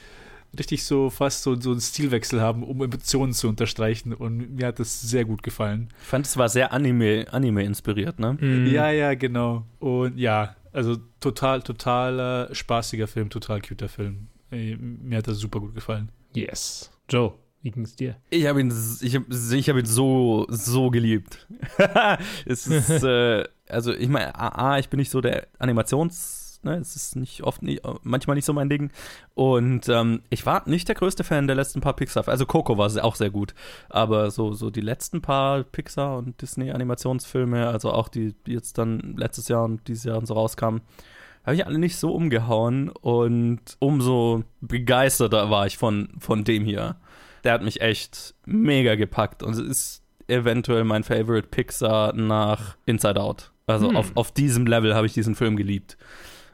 Speaker 10: richtig so fast so, so einen Stilwechsel haben, um Emotionen zu unterstreichen und mir hat das sehr gut gefallen.
Speaker 7: Ich fand, es war sehr Anime, Anime inspiriert, ne?
Speaker 10: Ja, ja, genau. Und ja, also total, total spaßiger Film, total cuter Film. Mir hat das super gut gefallen.
Speaker 6: Yes. Joe, wie ging's dir?
Speaker 7: Ich habe ihn, ich hab, ich hab ihn so, so geliebt. es ist, äh, also ich meine, A, A, ich bin nicht so der Animations, ne, es ist nicht oft, nicht, manchmal nicht so mein Ding. Und ähm, ich war nicht der größte Fan der letzten paar Pixar, also Coco war auch sehr gut, aber so, so die letzten paar Pixar und Disney Animationsfilme, also auch die, die jetzt dann letztes Jahr und dieses Jahr und so rauskamen, habe ich alle nicht so umgehauen und umso begeisterter war ich von, von dem hier. der hat mich echt mega gepackt und es ist eventuell mein Favorite Pixar nach Inside Out. Also
Speaker 6: Hm.
Speaker 7: auf, auf diesem Level habe ich diesen Film geliebt.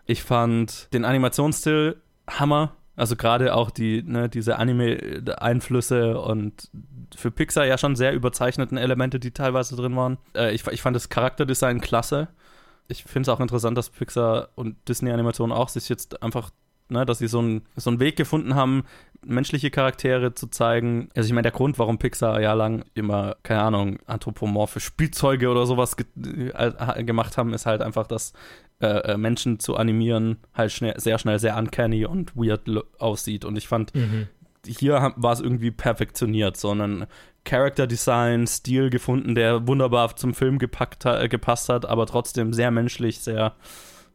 Speaker 7: Ich fand den Animationsstil Hammer. Also gerade auch die, ne, diese Anime-Einflüsse und für Pixar ja schon sehr überzeichneten Elemente, die teilweise drin waren. Äh, ich, ich fand das Charakterdesign klasse. Ich finde es auch interessant, dass Pixar und Disney-Animationen auch sich jetzt einfach, ne, dass sie so einen so einen Weg gefunden haben, menschliche Charaktere zu zeigen. Also ich meine, der Grund, warum Pixar jahrelang immer, keine Ahnung, anthropomorphe Spielzeuge oder sowas ge äh, gemacht haben, ist halt einfach, dass äh, äh, Menschen zu animieren halt schnell, sehr schnell sehr uncanny und weird aussieht. Und ich fand,
Speaker 6: Mhm.
Speaker 7: hier war es irgendwie perfektioniert, sondern Character Design, Stil gefunden, der wunderbar zum Film gepackt äh, gepasst hat, aber trotzdem sehr menschlich, sehr,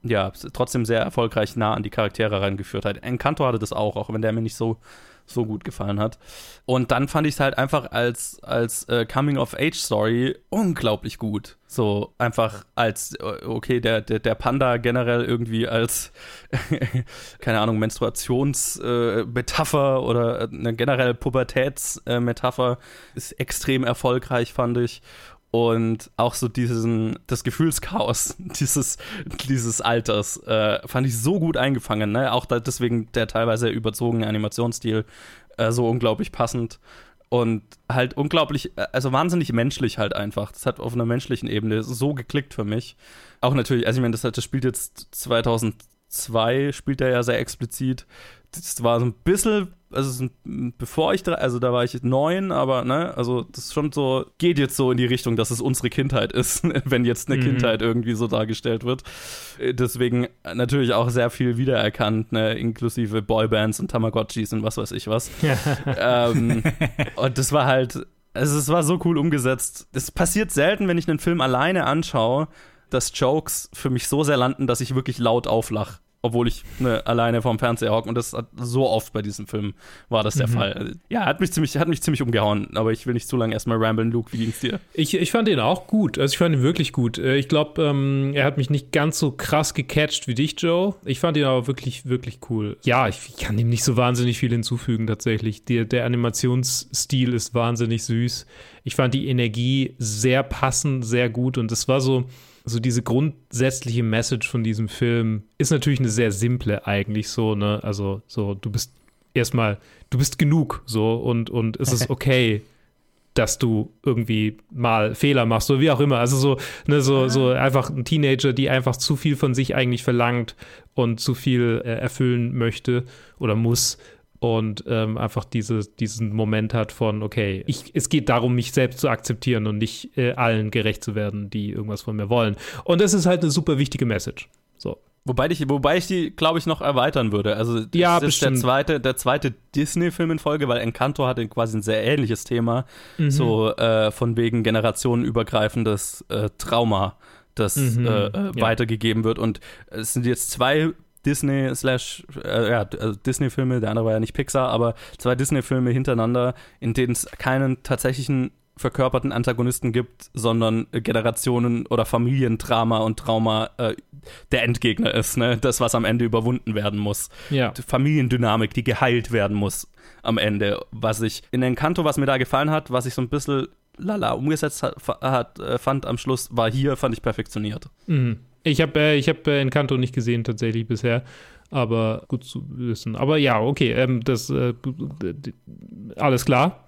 Speaker 7: ja, trotzdem sehr erfolgreich nah an die Charaktere reingeführt hat. Encanto hatte das auch, auch wenn der mir nicht so, so gut gefallen hat. Und dann fand ich es halt einfach als, als äh, Coming-of-Age-Story unglaublich gut. So einfach als, äh, okay, der, der, der Panda generell irgendwie als, keine Ahnung, Menstruationsmetapher äh, oder eine generell Pubertätsmetapher äh, ist extrem erfolgreich, fand ich. Und auch so diesen, das Gefühlschaos dieses, dieses Alters äh, fand ich so gut eingefangen. Ne? Auch da, deswegen der teilweise überzogene Animationsstil äh, so unglaublich passend. Und halt unglaublich, äh, also wahnsinnig menschlich halt einfach. Das hat auf einer menschlichen Ebene so geklickt für mich. Auch natürlich, also ich meine, das, das spielt jetzt 2002, spielt er ja sehr explizit. Das war so ein bisschen, also bevor ich, also da war ich neun, aber ne, also das ist schon so, geht jetzt so in die Richtung, dass es unsere Kindheit ist, wenn jetzt eine
Speaker 6: Mhm.
Speaker 7: Kindheit irgendwie so dargestellt wird. Äh, Deswegen natürlich auch sehr viel wiedererkannt, ne, inklusive Boybands und Tamagotchis und was weiß ich was. ähm, und das war halt, also es war so cool umgesetzt. Es passiert selten, wenn ich einen Film alleine anschaue, dass Jokes für mich so sehr landen, dass ich wirklich laut auflach. Obwohl ich ne, alleine vorm Fernseher hocke. Und das hat so oft bei diesem Film war das der
Speaker 6: Mhm.
Speaker 7: Fall. Ja, hat mich ziemlich, hat mich ziemlich umgehauen. Aber ich will nicht zu lange erstmal ramblen. Luke, wie ging's dir?
Speaker 6: Ich, ich fand ihn auch gut. Also ich fand ihn wirklich gut. Äh, Ich glaube, ähm, er hat mich nicht ganz so krass gecatcht wie dich, Joe. Ich fand ihn aber wirklich, wirklich cool. Ja, ich, ich kann ihm nicht so wahnsinnig viel hinzufügen tatsächlich. Der, der Animationsstil ist wahnsinnig süß. Ich fand die Energie sehr passend, sehr gut. Und das war so, so diese grundsätzliche Message von diesem Film ist natürlich eine sehr simple eigentlich so, ne? Also so, du bist erstmal, du bist genug so und, und es ist okay, dass du irgendwie mal Fehler machst oder wie auch immer. Also so, ne, so, so einfach ein Teenager, die einfach zu viel von sich eigentlich verlangt und zu viel äh, erfüllen möchte oder muss und ähm, einfach diese, diesen Moment hat von, okay, ich, es geht darum, mich selbst zu akzeptieren und nicht äh, allen gerecht zu werden, die irgendwas von mir wollen. Und das ist halt eine super wichtige Message. So.
Speaker 7: Wobei ich, wobei ich die, glaube ich, noch erweitern würde. Also das
Speaker 6: Ja,
Speaker 7: ist jetzt der
Speaker 6: bestimmt.
Speaker 7: zweite, der zweite Disney-Film in Folge, weil Encanto hatte quasi ein sehr ähnliches Thema.
Speaker 6: Mhm.
Speaker 7: So äh, von wegen generationenübergreifendes äh, Trauma, das
Speaker 6: Mhm,
Speaker 7: äh, äh,
Speaker 6: ja.
Speaker 7: weitergegeben wird. Und es sind jetzt zwei Disney slash äh, ja, also Disney-Filme, der andere war ja nicht Pixar, aber zwei Disney-Filme hintereinander, in denen es keinen tatsächlichen verkörperten Antagonisten gibt, sondern Generationen oder Familiendrama und Trauma äh, der Endgegner ist, ne? Das, was am Ende überwunden werden muss.
Speaker 6: Ja.
Speaker 7: Die Familiendynamik, die geheilt werden muss am Ende. Was ich in Encanto, was mir da gefallen hat, was ich so ein bisschen lala umgesetzt hat, hat äh, fand am Schluss, war hier, fand ich perfektioniert.
Speaker 6: Mhm. Ich habe äh, ich hab, äh, Encanto nicht gesehen tatsächlich bisher, aber gut zu wissen. Aber ja, okay, ähm, das äh, alles klar.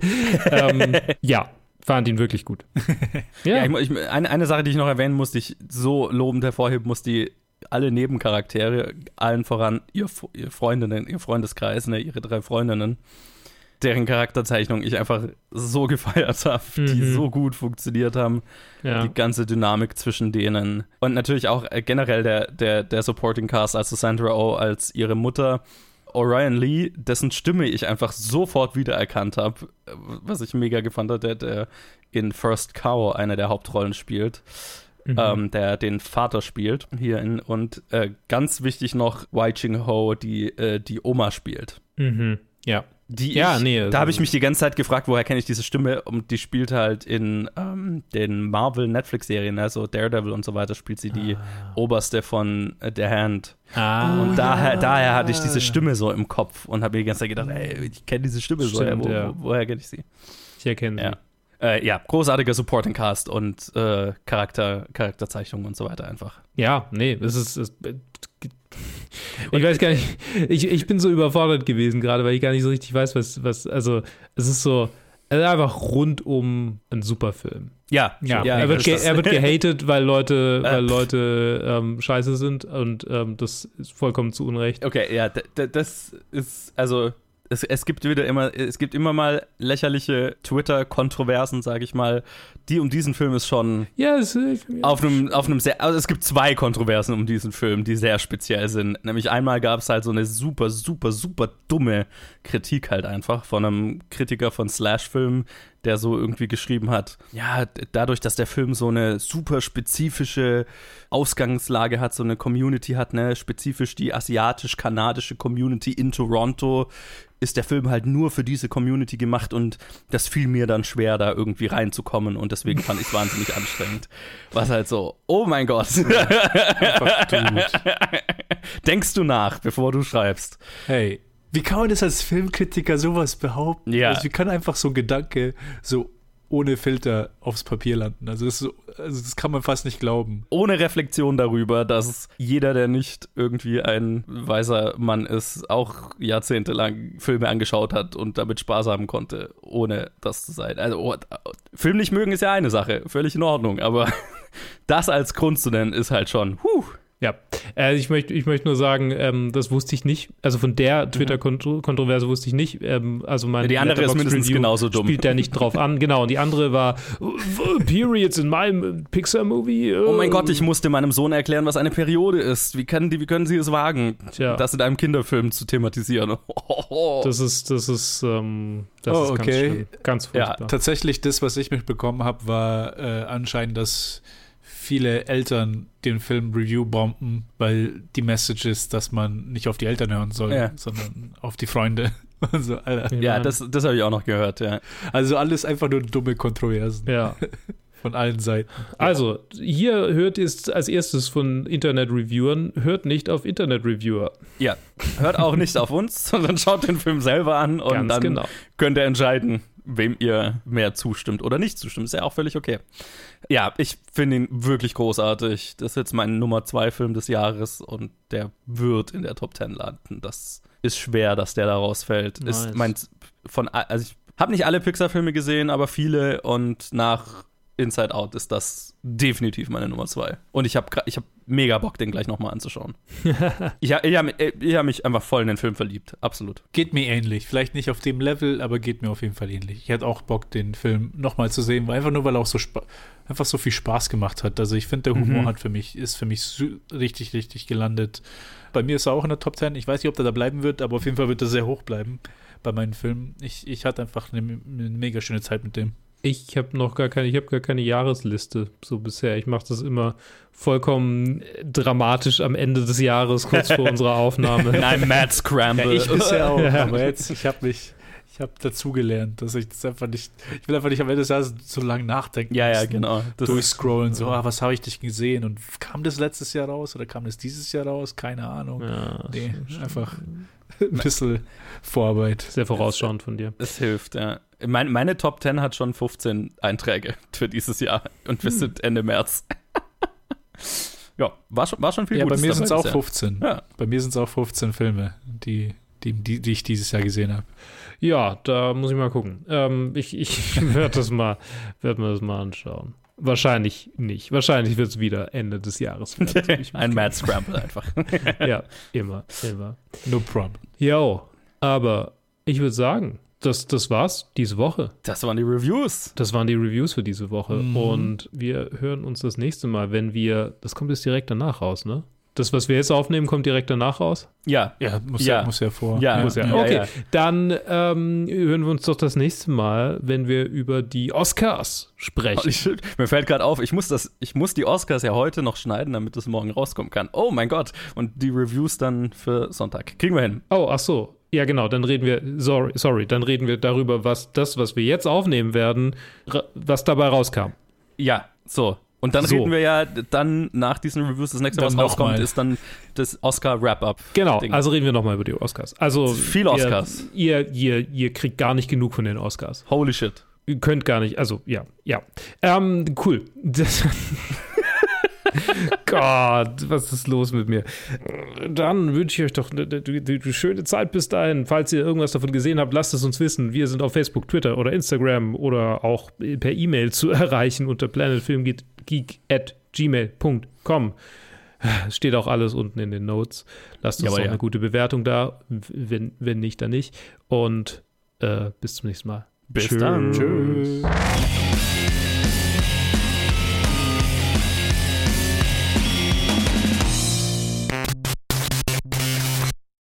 Speaker 6: ähm, ja, fand ihn wirklich gut.
Speaker 7: Ja, ich, mu- ich, eine, eine Sache, die ich noch erwähnen muss, die ich so lobend hervorheben muss, die alle Nebencharaktere, allen voran ihr, ihr Freundinnen, ihr Freundeskreis, ne, ihre drei Freundinnen, deren Charakterzeichnung ich einfach so gefeiert habe, die
Speaker 6: Mhm.
Speaker 7: so gut funktioniert haben.
Speaker 6: Ja.
Speaker 7: Die ganze Dynamik zwischen denen. Und natürlich auch äh, generell der, der, der Supporting Cast, also Sandra Oh als ihre Mutter. Orion Lee, dessen Stimme ich einfach sofort wiedererkannt habe, was ich mega gefand habe, der, der in First Cow eine der Hauptrollen spielt,
Speaker 6: Mhm.
Speaker 7: ähm, der den Vater spielt hier in, und äh, ganz wichtig noch Wai Ching Ho, die äh, die Oma spielt.
Speaker 6: Mhm. Ja.
Speaker 7: Die
Speaker 6: Ja,
Speaker 7: ich,
Speaker 6: nee,
Speaker 7: Da habe
Speaker 6: also-
Speaker 7: ich mich die ganze Zeit gefragt, woher kenne ich diese Stimme? Und die spielt halt in ähm, den Marvel-Netflix-Serien, also Daredevil und so weiter, spielt sie die Oberste von äh, The Hand.
Speaker 6: Ah.
Speaker 7: und
Speaker 6: Oh,
Speaker 7: daher,
Speaker 6: ja.
Speaker 7: daher hatte ich diese Stimme so im Kopf und habe mir die ganze Zeit gedacht, ey, ich kenne diese Stimme so,
Speaker 6: Stimmt,
Speaker 7: wo,
Speaker 6: ja.
Speaker 7: wo, woher kenne ich sie?
Speaker 6: Ich erkenne
Speaker 7: Ja. Äh, ja, großartiger Supporting Cast und äh, Charakter, Charakterzeichnungen und so weiter einfach.
Speaker 6: Ja, nee, es ist. Es, ich weiß gar nicht, ich, ich bin so überfordert gewesen gerade, weil ich gar nicht so richtig weiß, was, was also es ist so, es ist einfach rundum ein super Film.
Speaker 7: Ja,
Speaker 6: Ja,
Speaker 7: ja,
Speaker 6: er, wird er wird gehatet, weil Leute,
Speaker 7: Äh,
Speaker 6: weil Leute ähm, scheiße sind und ähm, das ist vollkommen zu Unrecht.
Speaker 7: Okay, ja, das ist, also, es, es gibt wieder immer, es gibt immer mal lächerliche Twitter-Kontroversen, sage ich mal. Die um diesen Film ist schon
Speaker 6: Ja, es, äh,
Speaker 7: auf einem, auf einem sehr, also es gibt zwei Kontroversen um diesen Film, die sehr speziell sind. Nämlich einmal gab es halt so eine super, super, super dumme Kritik halt einfach von einem Kritiker von Slash-Filmen, der so irgendwie geschrieben hat, ja, dadurch, dass der Film so eine super spezifische Ausgangslage hat, so eine Community hat, ne, spezifisch die asiatisch-kanadische Community in Toronto, ist der Film halt nur für diese Community gemacht und das fiel mir dann schwer, da irgendwie reinzukommen und deswegen fand ich es wahnsinnig anstrengend. Was halt so, oh mein Gott. Denkst du nach, bevor du schreibst?
Speaker 10: Hey, wie kann man das als Filmkritiker sowas behaupten?
Speaker 7: Ja.
Speaker 10: Also wie kann einfach so ein Gedanke so ohne Filter aufs Papier landen? Also das, also das kann man fast nicht glauben.
Speaker 7: Ohne Reflexion darüber, dass jeder, der nicht irgendwie ein weiser Mann ist, auch jahrzehntelang Filme angeschaut hat und damit Spaß haben konnte, ohne das zu sein. Also oh, Film nicht mögen ist ja eine Sache, völlig in Ordnung, aber das als Grund zu nennen ist halt schon, huh.
Speaker 6: Ja, äh, ich möchte ich möchte nur sagen, ähm, das wusste ich nicht. Also von der Twitter-Kontroverse wusste ich nicht. Ähm, also mein
Speaker 7: Mhm. Ja, die andere ist
Speaker 6: Letterboxd
Speaker 7: mindestens
Speaker 6: Review
Speaker 7: genauso dumm.
Speaker 6: Spielt der nicht drauf an. Genau, und die andere war äh, Periods in meinem Pixar-Movie.
Speaker 7: Oh mein Gott, ich musste meinem Sohn erklären, was eine Periode ist. Wie können, die, wie können sie es wagen,
Speaker 6: Tja.
Speaker 7: das in einem Kinderfilm zu thematisieren?
Speaker 6: Das ist, das ist, ähm, das
Speaker 10: oh,
Speaker 6: ist ganz
Speaker 10: okay.
Speaker 6: schlimm. Ganz furchtbar.
Speaker 10: Tatsächlich, das, was ich mitbekommen habe, war äh, anscheinend, dass viele Eltern den Film Review bomben, weil die Message ist, dass man nicht auf die Eltern hören soll,
Speaker 7: Ja.
Speaker 10: sondern auf die Freunde. Also, Alter.
Speaker 7: Ja, das, das habe ich auch noch gehört, ja.
Speaker 10: Also alles einfach nur dumme Kontroversen.
Speaker 6: Ja.
Speaker 10: Von allen Seiten.
Speaker 6: Also, hier hört ihr es als erstes von Internet-Reviewern, hört nicht auf Internet-Reviewer.
Speaker 7: Ja, hört auch nicht auf uns, sondern schaut den Film selber an und
Speaker 6: Ganz
Speaker 7: dann
Speaker 6: genau.
Speaker 7: könnt ihr entscheiden, wem ihr mehr zustimmt oder nicht zustimmt. Ist ja auch völlig okay. Ja, ich finde ihn wirklich großartig. Das ist jetzt mein Nummer zwei Film des Jahres und der wird in der Top 10 landen. Das ist schwer, dass der da rausfällt.
Speaker 6: Nice.
Speaker 7: Ist mein, von, also ich habe nicht alle Pixar-Filme gesehen, aber viele und nach Inside Out ist das definitiv meine Nummer zwei. Und ich habe ich hab mega Bock, den gleich nochmal anzuschauen. ich habe ich hab, ich hab mich einfach voll in den Film verliebt. Absolut.
Speaker 10: Geht mir ähnlich. Vielleicht nicht auf dem Level, aber geht mir auf jeden Fall ähnlich. Ich hätte auch Bock, den Film nochmal zu sehen, weil einfach nur, weil er auch so einfach so viel Spaß gemacht hat. Also ich finde, der Humor
Speaker 7: Mhm.
Speaker 10: hat für mich, ist für mich richtig, richtig gelandet. Bei mir ist er auch in der Top 10. Ich weiß nicht, ob der da bleiben wird, aber auf jeden Fall wird er sehr hoch bleiben bei meinen Filmen. Ich, ich hatte einfach eine, eine mega schöne Zeit mit dem.
Speaker 6: Ich habe noch gar keine, ich habe gar keine Jahresliste so bisher. Ich mache das immer vollkommen dramatisch am Ende des Jahres, kurz vor unserer Aufnahme.
Speaker 7: Nein, Mad Scramble.
Speaker 10: Ja, ich bisher auch,
Speaker 6: Ja.
Speaker 10: aber jetzt, ich habe mich, ich habe dazugelernt, dass ich das einfach nicht, ich will einfach nicht am Ende des Jahres so lange nachdenken.
Speaker 7: Ja, ja, genau. Das
Speaker 10: durchscrollen, so, ah, was habe ich dich gesehen und kam das letztes Jahr raus oder kam das dieses Jahr raus? Keine Ahnung.
Speaker 6: Ja,
Speaker 10: nee, einfach ein bisschen Vorarbeit.
Speaker 6: Sehr vorausschauend von dir.
Speaker 7: Es hilft, ja. Mein, meine Top 10 hat schon 15 Einträge für dieses Jahr und wir
Speaker 10: Hm.
Speaker 7: sind Ende März. ja, war schon, war schon viel
Speaker 10: Ja, bei
Speaker 7: Gutes
Speaker 10: mir
Speaker 7: dabei
Speaker 10: sind es auch
Speaker 7: bisher.
Speaker 10: 15.
Speaker 7: Ja.
Speaker 10: Bei mir sind es auch 15 Filme, die, die, die, die ich dieses Jahr gesehen habe.
Speaker 6: Ja, da muss ich mal gucken. Ähm, ich ich werde das mal, werd mir das mal anschauen. Wahrscheinlich nicht. Wahrscheinlich wird es wieder Ende des Jahres.
Speaker 7: Ein Mad Scramble einfach.
Speaker 6: ja, immer, immer.
Speaker 10: No problem.
Speaker 6: Jo, aber ich würde sagen, das, das war's diese Woche.
Speaker 7: Das waren die Reviews.
Speaker 6: Das waren die Reviews für diese Woche.
Speaker 10: Mhm.
Speaker 6: Und wir hören uns das nächste Mal, wenn wir. Das kommt jetzt direkt danach raus, ne? Das, was wir jetzt aufnehmen, kommt direkt danach raus?
Speaker 7: Ja.
Speaker 10: Ja, muss ja, muss ja vor.
Speaker 7: Ja,
Speaker 6: Muss ja.
Speaker 7: ja,
Speaker 6: Okay,
Speaker 7: ja.
Speaker 6: dann ähm, hören wir uns doch das nächste Mal, wenn wir über die Oscars sprechen.
Speaker 7: Ich, mir fällt gerade auf, ich muss, das, ich muss die Oscars ja heute noch schneiden, damit es morgen rauskommen kann. Oh mein Gott. Und die Reviews dann für Sonntag. Kriegen wir hin.
Speaker 6: Oh, ach so. Ja, genau, dann reden wir, sorry, sorry, dann reden wir darüber, was das, was wir jetzt aufnehmen werden, was dabei rauskam.
Speaker 7: Ja, so. Und dann
Speaker 6: So.
Speaker 7: reden wir ja dann nach diesen Reviews, das nächste,
Speaker 6: Dann
Speaker 7: was rauskommt,
Speaker 6: mal.
Speaker 7: ist dann das Oscar-Wrap-Up.
Speaker 6: Genau,
Speaker 7: Ding.
Speaker 6: also reden wir nochmal über die Oscars. Also
Speaker 7: Viele Oscars.
Speaker 6: Ihr, ihr, ihr, ihr kriegt gar nicht genug von den Oscars.
Speaker 7: Holy shit.
Speaker 6: Ihr könnt gar nicht, also ja, ja. Ähm, cool. Das, Gott, was ist los mit mir? Dann wünsche ich euch doch eine, schöne Zeit bis dahin. Falls ihr irgendwas davon gesehen habt, lasst es uns wissen. Wir sind auf Facebook, Twitter oder Instagram oder auch per E-Mail zu erreichen unter planetfilmgeek at gmail.com. Steht auch alles unten in den Notes. Lasst uns
Speaker 7: Jawohl,
Speaker 6: auch
Speaker 7: ja.
Speaker 6: eine gute Bewertung da. Wenn, wenn nicht, dann nicht. Und äh, bis zum nächsten Mal.
Speaker 7: Bis
Speaker 6: Tschüss.
Speaker 7: dann. Tschüss.